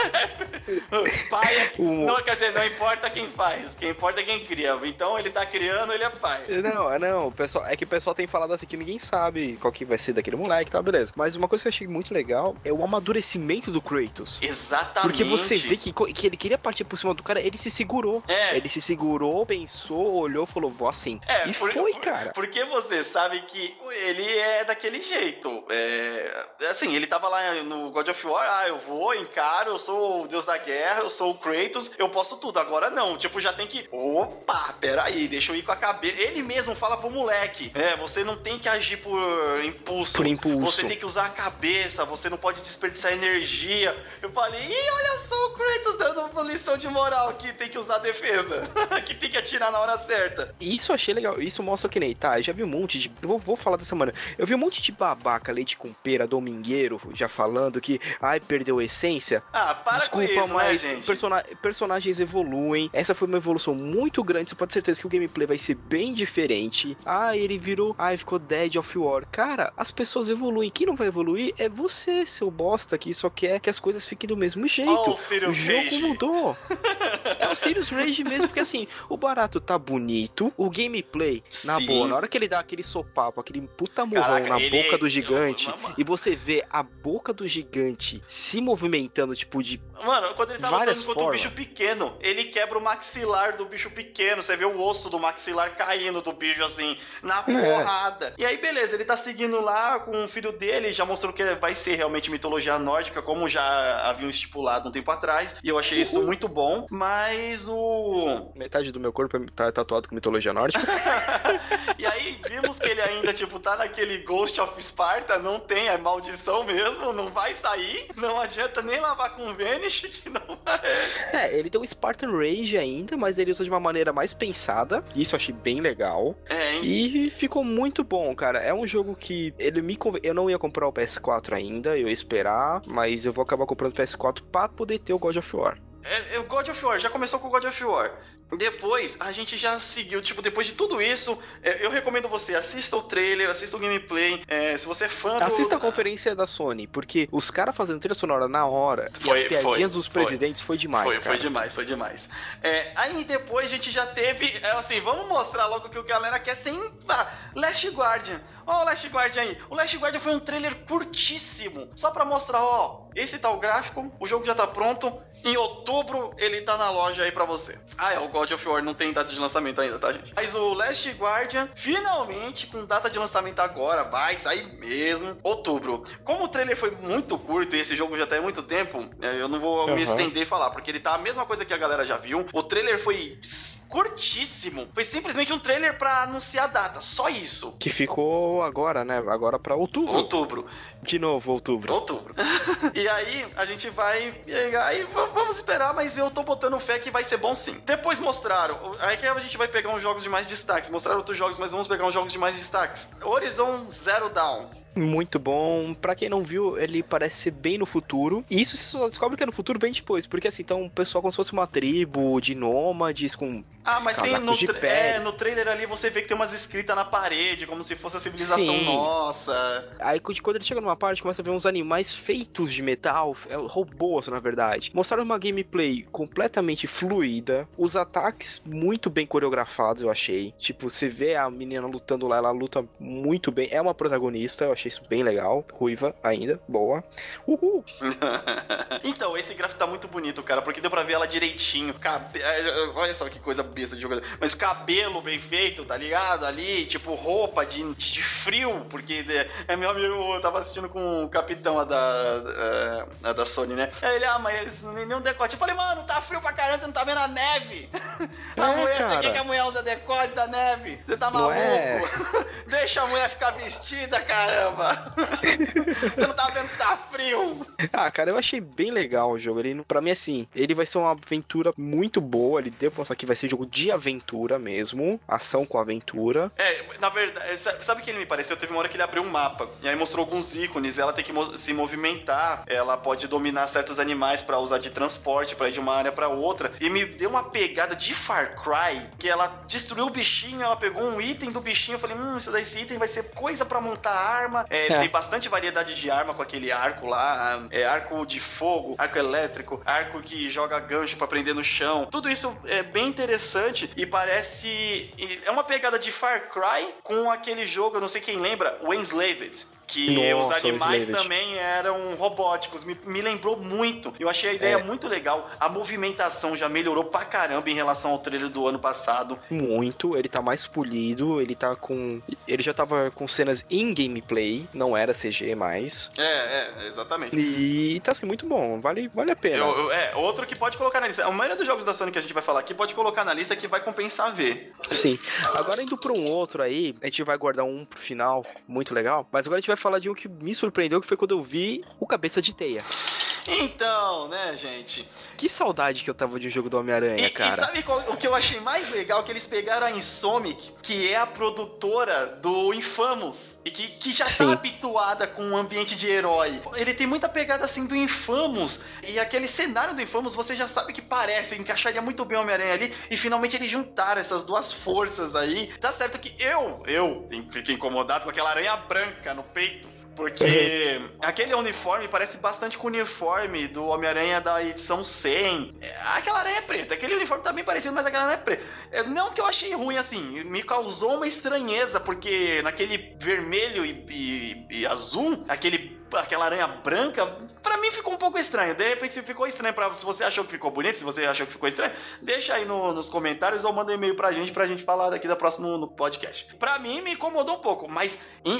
pai, é... o... não, quer dizer, não importa quem faz, quem importa é quem cria. Então ele tá criando, ele é pai. Não, é não, o pessoal, é que o pessoal tem falado assim que ninguém sabe qual que vai ser daquele moleque, tá, beleza. Mas uma coisa que eu achei muito legal é o amadurecimento do Kratos. Exatamente. Porque você vê que, que ele queria partir por cima do cara, ele se segurou. É. Ele se segurou, pensou, olhou, falou, vou assim. É, e por, foi, por, cara. Porque você sabe que ele é daquele jeito jeito. É, assim, ele tava lá no God of War, ah, eu vou, encaro, eu sou o deus da guerra, eu sou o Kratos, eu posso tudo. Agora não, tipo, já tem que. Opa, peraí, deixa eu ir com a cabeça. Ele mesmo fala pro moleque: é, você não tem que agir por impulso. Por impulso. Você tem que usar a cabeça, você não pode desperdiçar energia. Eu falei, ih, olha só o Kratos dando uma lição de moral que tem que usar a defesa, que tem que atirar na hora certa. Isso eu achei legal, isso mostra que nem, tá, eu já vi um monte de. Vou, vou falar dessa semana. Eu vi um monte de babaca, leite com pera, domingueiro, já falando que, ai, perdeu a essência. Ah, para Desculpa, com isso, né, mas né, persona personagens evoluem. Essa foi uma evolução muito grande. Você pode ter certeza que o gameplay vai ser bem diferente. Ah, ele virou, ai, ficou Dead of War. Cara, as pessoas evoluem. Quem não vai evoluir é você, seu bosta, que só quer que as coisas fiquem do mesmo jeito. Oh, o, o jogo Rage. mudou. é o Sirius Rage mesmo, porque assim, o barato tá bonito, o gameplay, Sim. na boa, na hora que ele dá aquele sopapo, aquele puta morrão na ele... boca do gigante, e você vê a boca do gigante se movimentando, tipo, de. Mano, quando ele tá lutando contra o bicho pequeno, ele quebra o maxilar do bicho pequeno. Você vê o osso do maxilar caindo do bicho assim, na é. porrada. É. E aí, beleza, ele tá seguindo lá com o filho dele, já mostrou que vai ser realmente mitologia nórdica, como já haviam estipulado um tempo atrás. E eu achei isso muito bom. Mas o. Metade do meu corpo tá tatuado com mitologia nórdica. e aí, vimos que ele ainda, tipo, tá naquele Ghost of Sparta, não tem, é maldição mesmo, não vai sair, não adianta nem lavar com Que não vai. É, ele tem um Spartan Rage ainda, mas ele usa de uma maneira mais pensada, isso eu achei bem legal. É, hein? E ficou muito bom, cara. É um jogo que ele me conven... eu não ia comprar o PS4 ainda, eu ia esperar, mas eu vou acabar comprando o PS4 para poder ter o God of War. É, é, o God of War, já começou com o God of War. Depois, a gente já seguiu, tipo, depois de tudo isso, é, eu recomendo você, assista o trailer, assista o gameplay, é, se você é fã do... Assista a conferência da Sony, porque os caras fazendo trilha sonora na hora, foi, e as piadinhas foi, dos presidentes foi, foi demais, foi, cara. Foi demais, foi demais. É, aí depois a gente já teve, é, assim, vamos mostrar logo que o galera quer sem... Ah, Last Guardian. Ó o Last Guardian aí. O Last Guardian foi um trailer curtíssimo, só pra mostrar, ó, esse tá o gráfico, o jogo já tá pronto, em outubro ele tá na loja aí pra você. Ah, é, o God of War não tem data de lançamento ainda, tá, gente? Mas o Last Guardian, finalmente, com data de lançamento agora, vai sair mesmo, outubro. Como o trailer foi muito curto e esse jogo já tá há muito tempo, é, eu não vou uhum. me estender e falar, porque ele tá a mesma coisa que a galera já viu. O trailer foi curtíssimo. Foi simplesmente um trailer para anunciar a data, só isso. Que ficou agora, né? Agora para outubro. Outubro. De novo, outubro. Outubro. e aí, a gente vai. Aí vamos esperar, mas eu tô botando fé que vai ser bom sim. Depois mostraram. Aí que a gente vai pegar uns jogos de mais destaques. Mostraram outros jogos, mas vamos pegar uns jogos de mais destaques. Horizon Zero Dawn. Muito bom. Para quem não viu, ele parece ser bem no futuro. E isso você só descobre que é no futuro bem depois. Porque assim, então o pessoal como se fosse uma tribo de nômades com. Ah, mas tem no, tra é, no trailer ali você vê que tem umas escritas na parede, como se fosse a civilização Sim. nossa. Aí quando ele chega numa parte, começa a ver uns animais feitos de metal, é, robôs na verdade. Mostraram uma gameplay completamente fluida, os ataques muito bem coreografados, eu achei. Tipo, você vê a menina lutando lá, ela luta muito bem. É uma protagonista, eu achei achei isso bem legal. Ruiva ainda, boa. Uhul! então, esse gráfico tá muito bonito, cara, porque deu pra ver ela direitinho. Cabe... É, olha só que coisa besta de jogador. Mas cabelo bem feito, tá ligado? Ali, tipo, roupa de, de frio, porque é meu amigo, eu tava assistindo com o capitão a da, a, é, a da Sony, né? Aí ele, ah, mas nenhum decote. Eu falei, mano, tá frio pra caramba, você não tá vendo a neve? a é, mulher, cara. você quer que a mulher usa decote da neve? Você tá maluco? É. Deixa a mulher ficar vestida, caramba caramba! Você não tá vendo que tá frio? Ah, cara, eu achei bem legal o jogo. Ele, pra mim, assim, ele vai ser uma aventura muito boa. Ele deu pra mostrar que vai ser jogo de aventura mesmo. Ação com aventura. É, na verdade, sabe o que ele me pareceu? Teve uma hora que ele abriu um mapa. E aí mostrou alguns ícones. Ela tem que se movimentar. Ela pode dominar certos animais para usar de transporte, para ir de uma área para outra. E me deu uma pegada de Far Cry. Que ela destruiu o bichinho, ela pegou um item do bichinho. Eu falei, hum, esse item vai ser coisa para montar arma é, é. Tem bastante variedade de arma com aquele arco lá. É, arco de fogo, arco elétrico, arco que joga gancho para prender no chão. Tudo isso é bem interessante e parece. É uma pegada de Far Cry com aquele jogo, eu não sei quem lembra, o Enslaved que Nossa, os animais também eram robóticos. Me, me, lembrou muito. Eu achei a ideia é. muito legal. A movimentação já melhorou pra caramba em relação ao trailer do ano passado. Muito. Ele tá mais polido. Ele tá com. Ele já tava com cenas em gameplay. Não era CG mais. É, é, exatamente. E tá assim, muito bom. Vale, vale a pena. Eu, eu, é, outro que pode colocar na lista. A maioria dos jogos da Sony que a gente vai falar aqui pode colocar na lista que vai compensar ver. Sim. Agora indo pra um outro aí, a gente vai guardar um pro final. Muito legal. Mas agora a gente vai falar de um que me surpreendeu, que foi quando eu vi o Cabeça de Teia. Então, né, gente? Que saudade que eu tava de um jogo do Homem-Aranha, cara. E sabe qual, o que eu achei mais legal? Que eles pegaram a Insomic, que é a produtora do Infamous, e que, que já tá Sim. tá habituada com o um ambiente de herói. Ele tem muita pegada, assim, do Infamous, e aquele cenário do Infamous, você já sabe que parece, encaixaria muito bem o Homem-Aranha ali, e finalmente eles juntaram essas duas forças aí. Tá certo que eu, eu, fiquei incomodado com aquela aranha branca no peito. Porque aquele uniforme parece bastante com o uniforme do Homem-Aranha da edição 100. É, aquela aranha é preta. Aquele uniforme tá bem parecido, mas aquela não é preta. É, não que eu achei ruim assim, me causou uma estranheza, porque naquele vermelho e, e, e azul, aquele aquela aranha branca, para mim ficou um pouco estranho. De repente, se ficou estranho para se você achou que ficou bonito, se você achou que ficou estranho, deixa aí no, nos comentários ou manda um e-mail pra gente pra gente falar daqui da próxima no podcast. Pra mim me incomodou um pouco, mas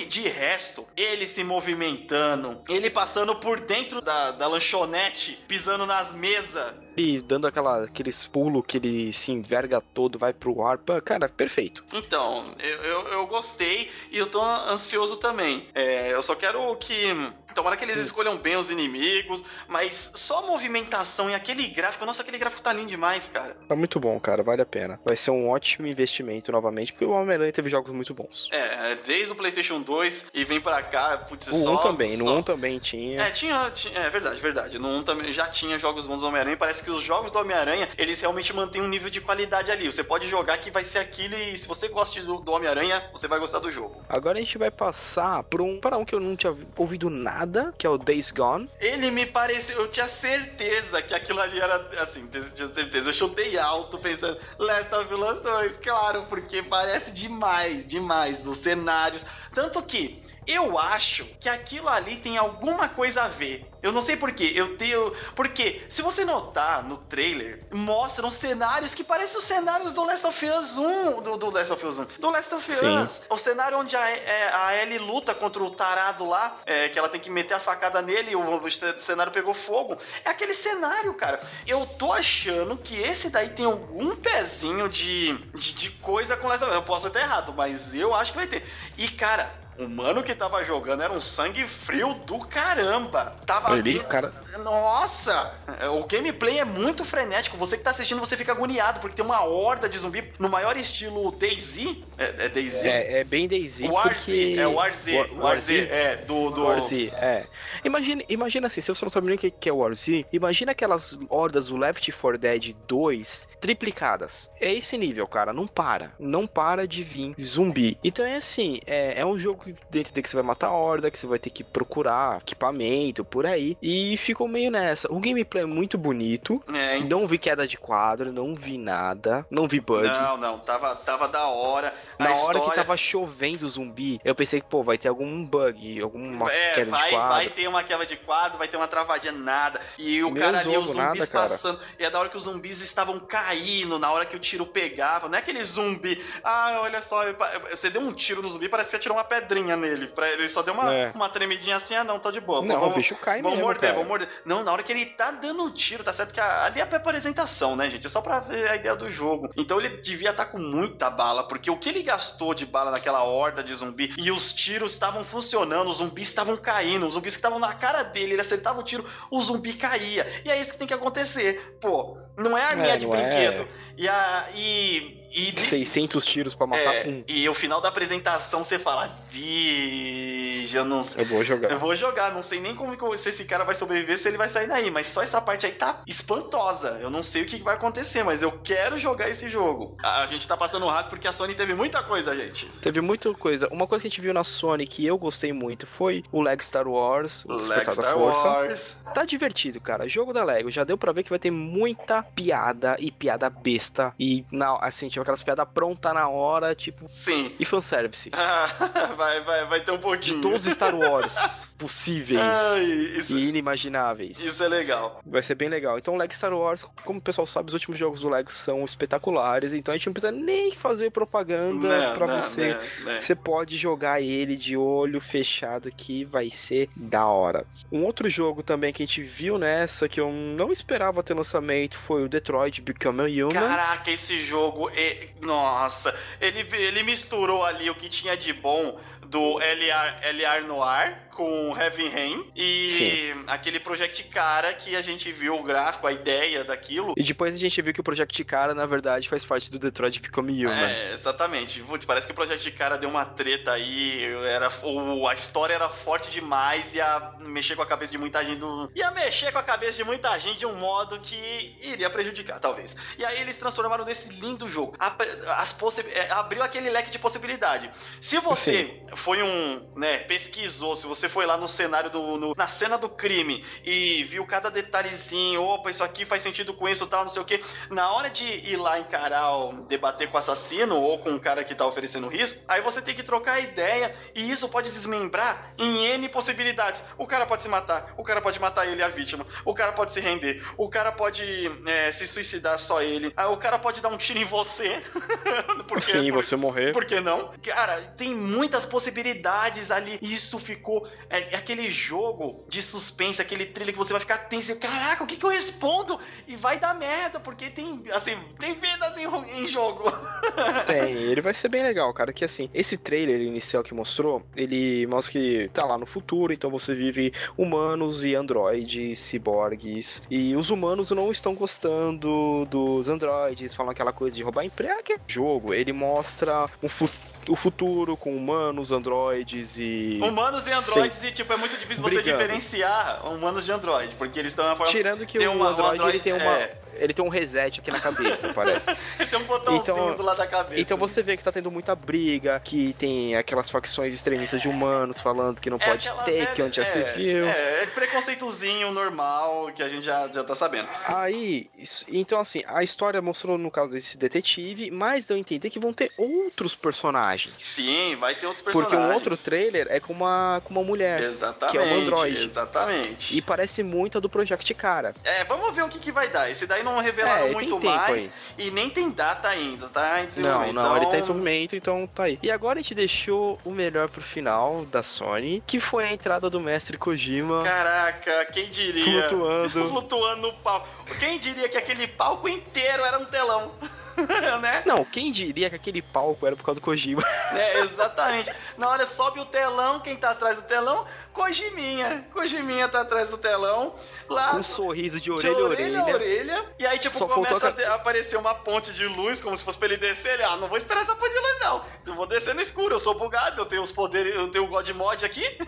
de resto, ele se movimentando, ele passando por dentro da, da lanchonete, pisando nas mesas, e dando aquela, aqueles pulos que ele se enverga todo, vai pro ar. Cara, perfeito. Então, eu, eu, eu gostei e eu tô ansioso também. É, eu só quero que Tomara que eles escolham bem os inimigos, mas só a movimentação e aquele gráfico, nossa, aquele gráfico tá lindo demais, cara. Tá muito bom, cara, vale a pena. Vai ser um ótimo investimento novamente, porque o Homem-Aranha teve jogos muito bons. É, desde o PlayStation 2 e vem pra cá, putz, o só. 1 também, só... no 1 também tinha. É, tinha, tinha. É verdade, verdade. No 1 também já tinha jogos bons do Homem-Aranha. Parece que os jogos do Homem-Aranha, eles realmente mantêm um nível de qualidade ali. Você pode jogar que vai ser aquilo e se você gosta do, do Homem-Aranha, você vai gostar do jogo. Agora a gente vai passar pra um, para um que eu não tinha ouvido nada, que é o Days Gone. Ele me pareceu, eu tinha certeza que aquilo ali era assim, tinha certeza. Eu chutei alto pensando, Last of Us 2, claro, porque parece demais, demais os cenários. Tanto que Eu acho que aquilo ali tem alguma coisa a ver. Eu não sei porquê. Eu tenho. Porque, se você notar no trailer, mostram cenários que parecem os cenários do Last of Us 1. Do, do Last of Us 1. Do Last of Us. Sim. O cenário onde a, é, a Ellie luta contra o tarado lá, é, que ela tem que meter a facada nele e o, o cenário pegou fogo. É aquele cenário, cara. Eu tô achando que esse daí tem algum pezinho de, de, de coisa com Last of Us. Eu posso estar errado, mas eu acho que vai ter. E, cara, o mano que tava jogando era um sangue frio do caramba. Tava ali, cara. Nossa! O gameplay é muito frenético. Você que tá assistindo, você fica agoniado, porque tem uma horda de zumbi no maior estilo DayZ. É, é DayZ? É, é bem DayZ. War porque... É War Z. War Z, é. Do, do... War Z, é. Imagina, imagina assim, se você não sabe nem o que é War Z, imagina aquelas hordas do Left 4 Dead 2 triplicadas. É esse nível, cara. Não para. Não para de vir zumbi. Então é assim, é, é um jogo dentro de que você vai matar a horda, que você vai ter que procurar equipamento por aí. E ficou meio nessa. O gameplay é muito bonito. É, não vi queda de quadro, não vi nada. Não vi bug. Não, não, tava, tava da hora. Na hora história... que tava chovendo zumbi, eu pensei que, pô, vai ter algum bug, alguma é, queda vai, de quadro. Vai ter uma queda de quadro, vai ter uma travadinha, nada. E o Meu cara ali, os zumbis nada, passando. E é da hora que os zumbis estavam caindo, na hora que o tiro pegava. Não é aquele zumbi. Ah, olha só, você deu um tiro no zumbi, parece que você tirou uma pedrinha nele. Ele só deu uma, é. uma tremidinha assim, ah, não, tá de boa. Não, vamos, o bicho cai vamos mesmo, morder, cara. vamos morder. Não, na hora que ele tá dando o tiro, tá certo que a, ali é pra apresentação, né, gente? É só pra ver a ideia do jogo. Então ele devia estar tá com muita bala, porque o que ele gastou de bala naquela horda de zumbi e os tiros estavam funcionando, os zumbis estavam caindo, os zumbis que estavam na cara dele, ele acertava o tiro, o zumbi caía. E é isso que tem que acontecer. Pô, não é arminha é, de brinquedo. É. E a. E, e 600 tiros para matar é, um. E o final da apresentação você fala, vige, eu não sei. Eu vou jogar. Eu vou jogar, não sei nem como se esse cara vai sobreviver, se ele vai sair daí. Mas só essa parte aí tá espantosa. Eu não sei o que vai acontecer, mas eu quero jogar esse jogo. A gente tá passando rápido porque a Sony teve muita coisa, gente. Teve muita coisa. Uma coisa que a gente viu na Sony que eu gostei muito foi o Leg Star Wars, o Leg Star Força. Wars. Tá divertido, cara. Jogo da Lego. Já deu pra ver que vai ter muita piada e piada besta. E na, assim, tipo aquelas piadas pronta na hora, tipo. Sim. E fanservice. vai, vai, vai ter um pouquinho. De todos os Star Wars possíveis Ai, isso, e inimagináveis. Isso é legal. Vai ser bem legal. Então, Lego Star Wars, como o pessoal sabe, os últimos jogos do Lego são espetaculares. Então a gente não precisa nem fazer propaganda para você. Não, não. Você pode jogar ele de olho fechado que vai ser da hora. Um outro jogo também que a gente viu nessa que eu não esperava ter lançamento foi o Detroit Become Human. Caraca, esse jogo é... Nossa, ele, ele misturou ali o que tinha de bom do LR, LR Noir com Heaven Rain e Sim. aquele Project Cara que a gente viu o gráfico, a ideia daquilo. E depois a gente viu que o Project Cara, na verdade, faz parte do Detroit Become Human. É, exatamente. Putz, parece que o Project Cara deu uma treta aí, era, o, a história era forte demais, ia mexer com a cabeça de muita gente do... Ia mexer com a cabeça de muita gente de um modo que iria prejudicar, talvez. E aí eles transformaram nesse lindo jogo. As possi... É, abriu aquele leque de possibilidade. Se você Sim foi um, né, pesquisou, se você foi lá no cenário do, no, na cena do crime e viu cada detalhezinho, opa, isso aqui faz sentido com isso, tal, não sei o que, na hora de ir lá encarar, debater com o assassino ou com o cara que tá oferecendo risco, aí você tem que trocar ideia e isso pode desmembrar em N possibilidades. O cara pode se matar, o cara pode matar ele, a vítima, o cara pode se render, o cara pode é, se suicidar só ele, o cara pode dar um tiro em você. porque, Sim, por, você morrer. Por que não? Cara, tem muitas possibilidades ali. Isso ficou. É, é, aquele jogo de suspense, aquele trilha que você vai ficar tenso. Caraca, o que, que eu respondo? E vai dar merda, porque tem, assim, tem vidas em, em jogo. Tem, ele vai ser bem legal, cara. Que assim, esse trailer inicial que mostrou, ele mostra que tá lá no futuro, então você vive humanos e androides, ciborgues. E os humanos não estão gostando dos androides, falam aquela coisa de roubar emprego. É jogo, ele mostra um futuro o futuro com humanos, androides e. Humanos e androides, Sei. e tipo, é muito difícil você diferenciar humanos de android, porque eles estão na forma. Tirando que o uma, Android, Android, ele tem uma. É ele tem um reset aqui na cabeça, parece. ele tem um botãozinho então, do lado da cabeça. Então você vê que tá tendo muita briga, que tem aquelas facções extremistas de humanos falando que não é pode ter, que é onde já é, se viu. É, é preconceitozinho normal que a gente já, já tá sabendo. Aí, então assim, a história mostrou no caso desse detetive, mas deu a entender que vão ter outros personagens. Sim, vai ter outros personagens. Porque um outro trailer é com uma, com uma mulher. Exatamente. Que é um android. Exatamente. E parece muito a do Project Cara. É, vamos ver o que, que vai dar. Esse daí não revelaram é, muito mais. E nem tem data ainda, tá? Em desenvolvimento. Não, não, então... ele tá em desenvolvimento, então tá aí. E agora a gente deixou o melhor pro final da Sony, que foi a entrada do mestre Kojima. Caraca, quem diria? Flutuando. Flutuando no palco. Quem diria que aquele palco inteiro era um telão? né? Não, quem diria que aquele palco era por causa do Kojima? É, exatamente. Na hora sobe o telão, quem tá atrás do telão? Kojiminha. Kojiminha tá atrás do telão. Lá, um sorriso de orelha a orelha, orelha. orelha. E aí, tipo, Só começa a, a, aparecer uma ponte de luz, como se fosse pra ele descer. Ele, ah, não vou esperar essa ponte de luz, não. Eu vou descer no escuro, eu sou bugado, eu tenho os poderes, eu tenho o God Mod aqui.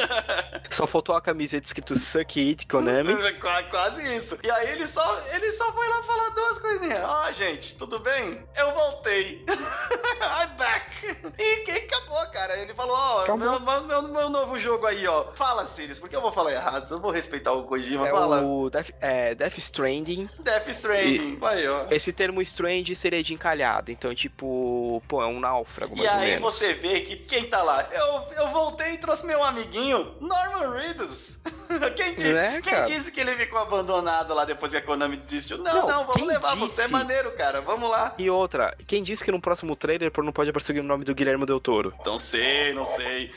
Só faltou a camiseta escrito Suck It Konami. Quase isso. E aí ele só, ele só foi lá falar duas coisinhas. Ó, oh, gente, tudo bem? Eu voltei. I'm back. E que acabou, cara. Ele falou, ó, oh, meu, meu, meu, novo jogo aí, ó. Fala, Sirius, porque eu vou falar errado. Eu vou respeitar o Kojima. É Fala. o Death, é, Death Stranding. Death Stranding, vai, ó. Esse termo strange seria de encalhado. Então, tipo, pô, é um náufrago, mais E aí você vê que quem tá lá? Eu, eu voltei e trouxe meu amiguinho Norman Reedus. quem, di é, quem disse que ele ficou abandonado lá depois que a Konami desistiu? Não, não, não vamos levar disse? você, é maneiro, cara, vamos lá. E outra, quem disse que no próximo trailer não pode aparecer o nome do Guilherme Del Toro? Não sei, não sei.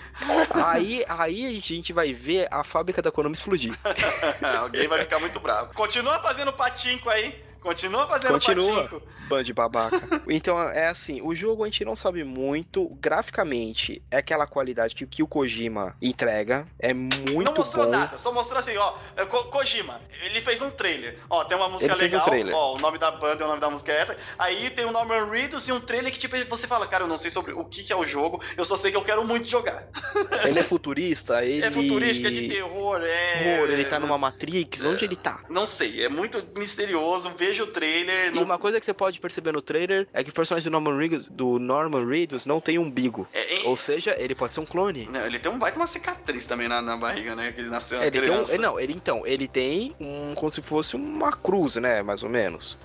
aí, aí a gente vai ver a fábrica da Konami explodir. Alguém vai ficar muito bravo. Continua fazendo patinco aí. Continua fazendo Continua. patinco. Band babaca. então, é assim, o jogo a gente não sabe muito. Graficamente, é aquela qualidade que, que o Kojima entrega. É muito Não mostrou bom. nada, só mostrou assim, ó. É, Ko Kojima, ele fez um trailer. Ó, tem uma música ele legal. Um ó, o nome da banda, o nome da música é essa. Aí tem o Norman Reedus e um trailer que, tipo, você fala, cara, eu não sei sobre o que, que é o jogo, eu só sei que eu quero muito jogar. Ele é futurista, ele... É futurística, é de terror, é... Terror, ele tá numa Matrix, onde ele tá? Não sei, é muito misterioso, ver veja o trailer. E uma coisa que você pode perceber no trailer é que o personagem do Norman Reedus, do Norman Reedus não tem umbigo. É, é, Ou seja, ele pode ser um clone. Não, ele tem um baita uma cicatriz também na, na barriga, né? Que ele nasceu ele criança. Tem um, não, ele então, ele tem um como se fosse uma cruz, né, mais ou menos.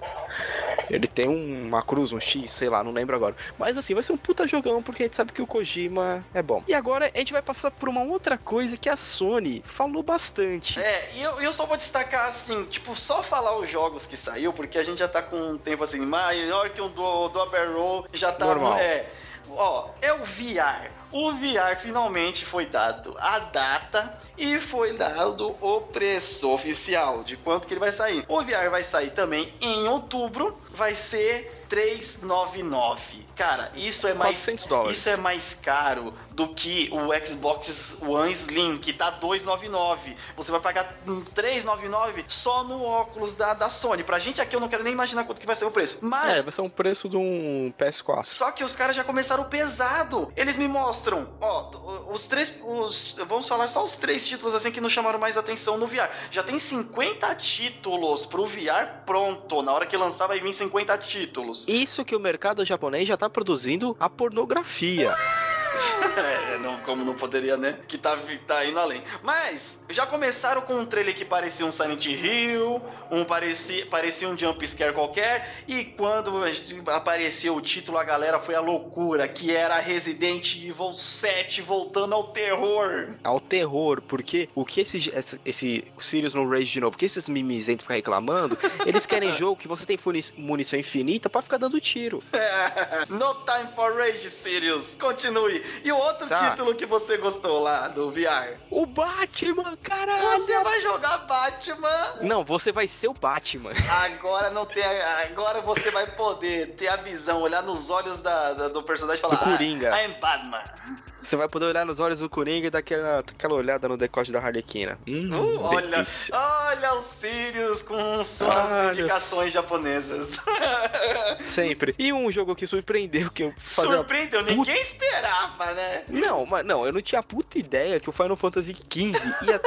Ele tem uma cruz, um X, sei lá, não lembro agora. Mas assim, vai ser um puta jogão, porque a gente sabe que o Kojima é bom. E agora a gente vai passar por uma outra coisa que a Sony falou bastante. É, e eu, eu só vou destacar assim, tipo, só falar os jogos que saiu, porque a gente já tá com um tempo assim, maior que o do, do Aberrow já tá. Normal. É, ó, é o VR. O VR finalmente foi dado a data e foi dado o preço oficial de quanto que ele vai sair. O VR vai sair também em outubro, vai ser 399. Cara, isso é mais isso é mais caro do que o Xbox One Slim, que tá 299. Você vai pagar 399 só no óculos da, da Sony. Pra gente aqui eu não quero nem imaginar quanto que vai ser o preço. Mas É, vai ser um preço de um PS4. Só que os caras já começaram pesado. Eles me mostram, ó, os três os vamos falar só os três títulos assim que nos chamaram mais atenção no VR. Já tem 50 títulos pro VR pronto. Na hora que lançar vai vir 50 títulos. Isso que o mercado japonês já tá produzindo a pornografia. é, não, como não poderia, né? Que tá, tá indo além. Mas, já começaram com um trailer que parecia um Silent Hill, um parecia, parecia um jump scare qualquer, e quando apareceu o título, a galera foi a loucura, que era Resident Evil 7 voltando ao terror. Ao terror, porque o que esse, esse, esse Sirius no Rage de novo, que esses mimizentos ficam reclamando, eles querem jogo que você tem munição infinita para ficar dando tiro. no time for Rage, Sirius. Continue. E o outro tá. título que você gostou lá do VR? O Batman, caralho! Você vai jogar Batman? Não, você vai ser o Batman. Agora não tem. Agora você vai poder ter a visão, olhar nos olhos da, da do personagem e falar: do Coringa. Ah, I'm Batman. Você vai poder olhar nos olhos do Coringa e dar aquela, aquela olhada no decote da Harlequina. Hum, uh, olha, olha os Sirius com suas ah, indicações japonesas. Sempre. E um jogo que surpreendeu que eu Surpreendeu, puta... ninguém esperava, né? Não, mas não, eu não tinha puta ideia que o Final Fantasy XV ia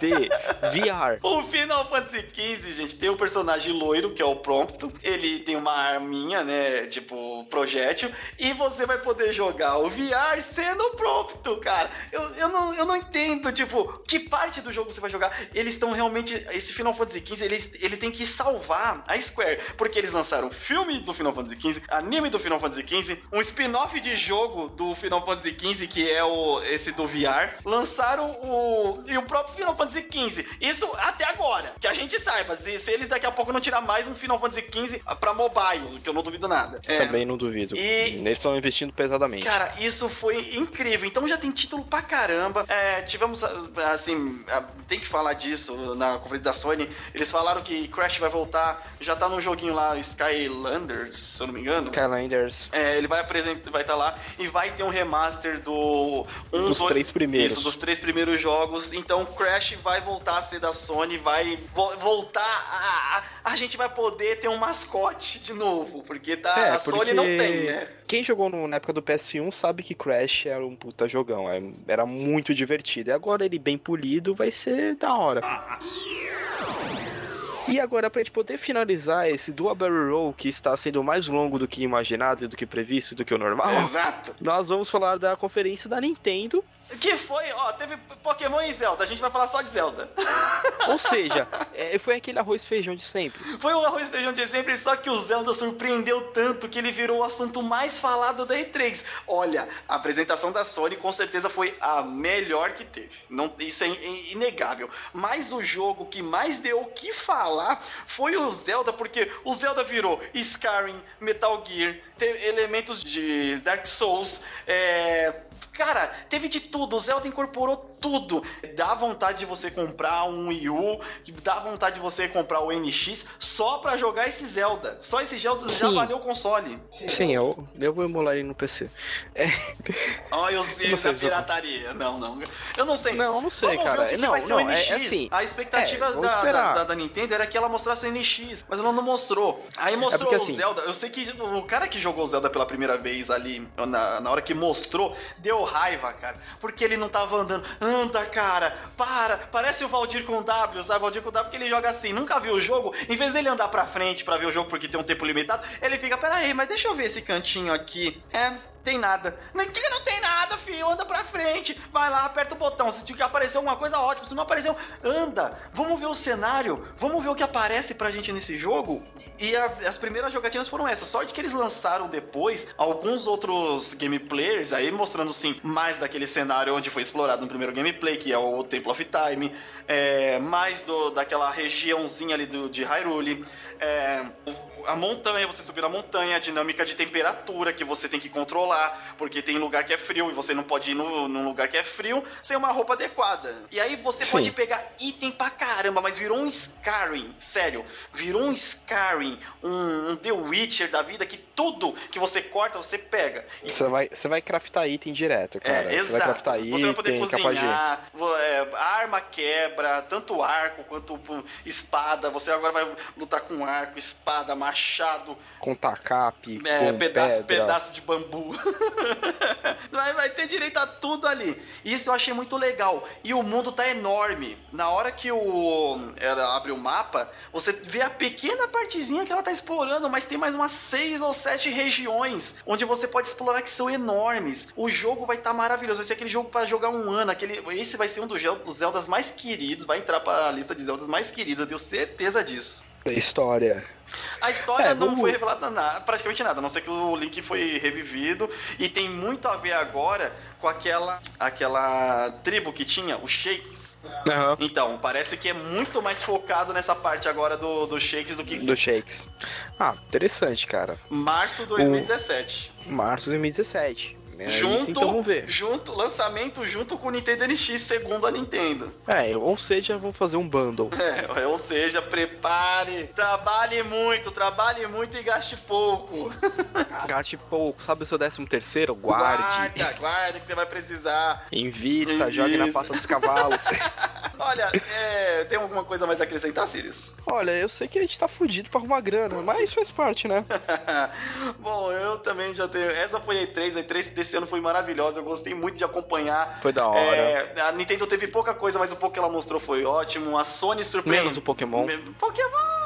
ter VR. O Final Fantasy XV, gente, tem um personagem loiro, que é o Prompto. Ele tem uma arminha, né? Tipo, projétil. E você vai poder jogar o VR sendo o Prompto, cara. Eu, eu, não, eu não entendo, tipo, que parte do jogo você vai jogar. Eles estão realmente. Esse Final Fantasy XV, ele, ele tem que salvar a Square. Porque eles lançaram filme do Final Fantasy XV, anime do Final Fantasy XV, um spin-off de jogo do Final Fantasy XV, que é o esse do VR. Lançaram o. E o próprio Final Fantasy XV. Isso até agora. Que a gente saiba. Se, se eles daqui a pouco não tirar mais um Final Fantasy XV pra mobile, que eu não duvido nada. É. Também não duvido. E... Eles estão investindo pesadamente. Cara, isso foi incrível. Então já tem título pra caramba. É, tivemos, assim, tem que falar disso na conferência da Sony. Eles falaram que Crash vai voltar. Já tá no joguinho lá, Skylanders, se eu não me engano. Skylanders. É, ele vai apresentar, vai estar tá lá e vai ter um remaster do. Um dos três primeiros. Isso, dos três primeiros jogos. Então Crash vai voltar a ser da Sony, vai vo voltar a, a, gente vai poder ter um mascote de novo. Porque tá, é, a Sony não tem, né? Quem jogou no, na época do PS1 sabe que Crash era um puta jogão. É, era muito divertido. E agora ele bem polido vai ser da hora. E agora, pra gente poder finalizar esse Dual Barrel Roll, que está sendo mais longo do que imaginado, do que previsto, do que o normal. Exato. Nós vamos falar da conferência da Nintendo, que foi, ó, teve Pokémon e Zelda, a gente vai falar só de Zelda. Ou seja, é, foi aquele arroz feijão de sempre. Foi o arroz feijão de sempre, só que o Zelda surpreendeu tanto que ele virou o assunto mais falado da E3. Olha, a apresentação da Sony com certeza foi a melhor que teve. Não, isso é inegável. Mas o jogo que mais deu o que falar foi o Zelda, porque o Zelda virou Skyrim, Metal Gear, elementos de Dark Souls, é Cara, teve de tudo. O Zelda incorporou tudo. Dá vontade de você comprar um Wii U, dá vontade de você comprar o NX só pra jogar esse Zelda. Só esse Zelda Sim. já valeu o console. Sim, eu, eu vou emular ele no PC. É. Olha os erros da pirataria. Não, não. Eu não sei. Não, não sei, Vamos cara. Ver o que não, que vai ser não, o NX. É, assim, a expectativa é, da, da, da, da, Nintendo era que ela mostrasse o NX, mas ela não mostrou. Aí mostrou é porque, o assim, Zelda. Eu sei que o cara que jogou o Zelda pela primeira vez ali, na, na hora que mostrou, deu raiva, cara. Porque ele não tava andando. Anda, cara, para. Parece o Valdir com W, sabe? O Valdir com W porque ele joga assim. Nunca viu o jogo. Em vez dele andar pra frente para ver o jogo porque tem um tempo limitado, ele fica, pera aí, mas deixa eu ver esse cantinho aqui. É, tem nada. Não, não tem nada, filho. Anda pra frente. Vai lá, aperta o botão. Se aparecer alguma coisa, ótimo. Se não apareceu, anda. Vamos ver o cenário. Vamos ver o que aparece pra gente nesse jogo. E a, as primeiras jogatinas foram essas. Sorte que eles lançaram depois alguns outros gameplayers aí mostrando sim mais daquele cenário onde foi explorado no primeiro gameplay, que é o Temple of Time. É, mais do, daquela regiãozinha ali do, de Hyrule. É, a montanha, você subir na montanha, a dinâmica de temperatura que você tem que controlar, porque tem lugar que é frio e você não pode ir no, num lugar que é frio sem uma roupa adequada. E aí você Sim. pode pegar item pra caramba, mas virou um Skyrim, sério, virou um Skyrim, um, um The Witcher da vida que tudo que você corta você pega. Você vai, você vai craftar item direto, é, cara. É, exato. Você vai craftar item, você vai poder cozinhar, é, arma quebra, tanto arco quanto espada. Você agora vai lutar com arco, espada, machado. Com tacape, é, com pedaço, pedra. pedaço de bambu. vai, vai ter direito a tudo ali. Isso eu achei muito legal. E o mundo tá enorme. Na hora que o ela abre o mapa, você vê a pequena partezinha que ela tá explorando, mas tem mais umas seis ou sete regiões onde você pode explorar que são enormes. O jogo vai estar tá maravilhoso. Vai ser aquele jogo para jogar um ano. Aquele, esse vai ser um dos Zeldas mais queridos. Vai entrar para a lista de Zeldas mais queridos. Eu tenho certeza disso. História. A história é, não vamos... foi revelada nada, praticamente nada, a não ser que o Link foi revivido e tem muito a ver agora com aquela aquela tribo que tinha, os Shakes. Uhum. Então, parece que é muito mais focado nessa parte agora do, do Shakes do que. Do Shakes. Ah, interessante, cara. Março de 2017. O... Março de 2017. É junto, então vamos ver. Junto, lançamento junto com o Nintendo NX, segundo a Nintendo. É, ou seja, vamos fazer um bundle. É, ou seja, prepare, trabalhe muito, trabalhe muito e gaste pouco. Gaste pouco, sabe o seu décimo terceiro? Guarde. Guarda, guarda que você vai precisar. Invista, Invista. jogue na pata dos cavalos. Olha, é, tem alguma coisa mais a acrescentar, Sirius? Olha, eu sei que a gente tá fudido pra arrumar grana, mas faz parte, né? Bom, eu também já tenho. Essa foi a E3, a E3 desse ano foi maravilhosa, eu gostei muito de acompanhar. Foi da hora. É, a Nintendo teve pouca coisa, mas o pouco que ela mostrou foi ótimo. A Sony surpreendeu. Menos o Pokémon. Pokémon!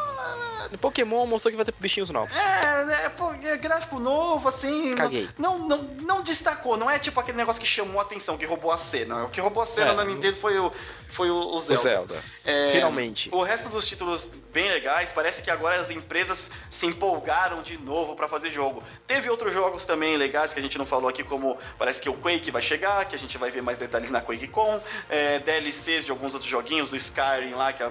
Pokémon mostrou que vai ter bichinhos novos. É, é, é gráfico novo, assim. Caguei. Não, não, não destacou, não é tipo aquele negócio que chamou a atenção, que roubou a cena. O que roubou a cena É. na Nintendo foi o, foi o, o Zelda. O Zelda. É, Finalmente. O resto dos títulos bem legais, parece que agora as empresas se empolgaram de novo pra fazer jogo. Teve outros jogos também legais que a gente não falou aqui, como parece que o Quake vai chegar, que a gente vai ver mais detalhes na QuakeCon, é, DLCs de alguns outros joguinhos, do Skyrim lá, que a-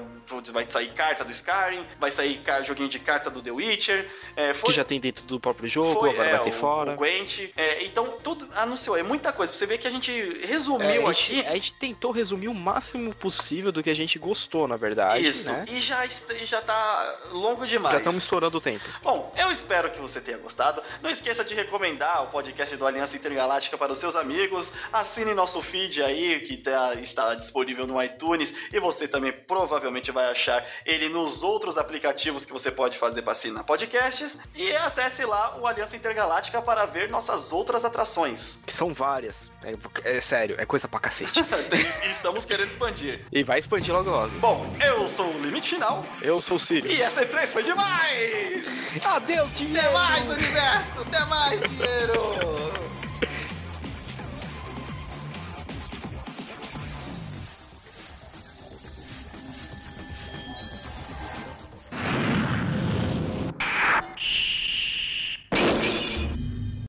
vai sair carta do Skyrim, vai sair car- joguinho de carta do The Witcher. é, foi- Que já tem dentro do próprio jogo, foi, agora é, vai ter o, fora. O Gwent. É, então, tudo anunciou. É muita coisa. Você ver que a gente É, resumiu a, gente, aqui. a gente tentou resumir o máximo possível do que a gente gostou, na verdade. Isso. Né? E já, já tá longo demais. Já estamos estourando o tempo. Bom, eu espero que você tenha gostado. Não esqueça de recomendar o podcast do Aliança Intergaláctica para os seus amigos. Assine nosso feed aí, que tá- está disponível no iTunes. E você também provavelmente vai achar ele nos outros aplicativos que você pode fazer para assinar podcasts. E acesse lá o Aliança Intergaláctica para ver nossas outras atrações. Que são várias. É, é sério, é coisa pra cacete. Estamos querendo expandir. e vai expandir logo logo. Bom, eu sou o Limite Final. Eu sou o Sirius. E essa E3 foi demais! Adeus, dinheiro! Até mais, universo! Até mais, dinheiro!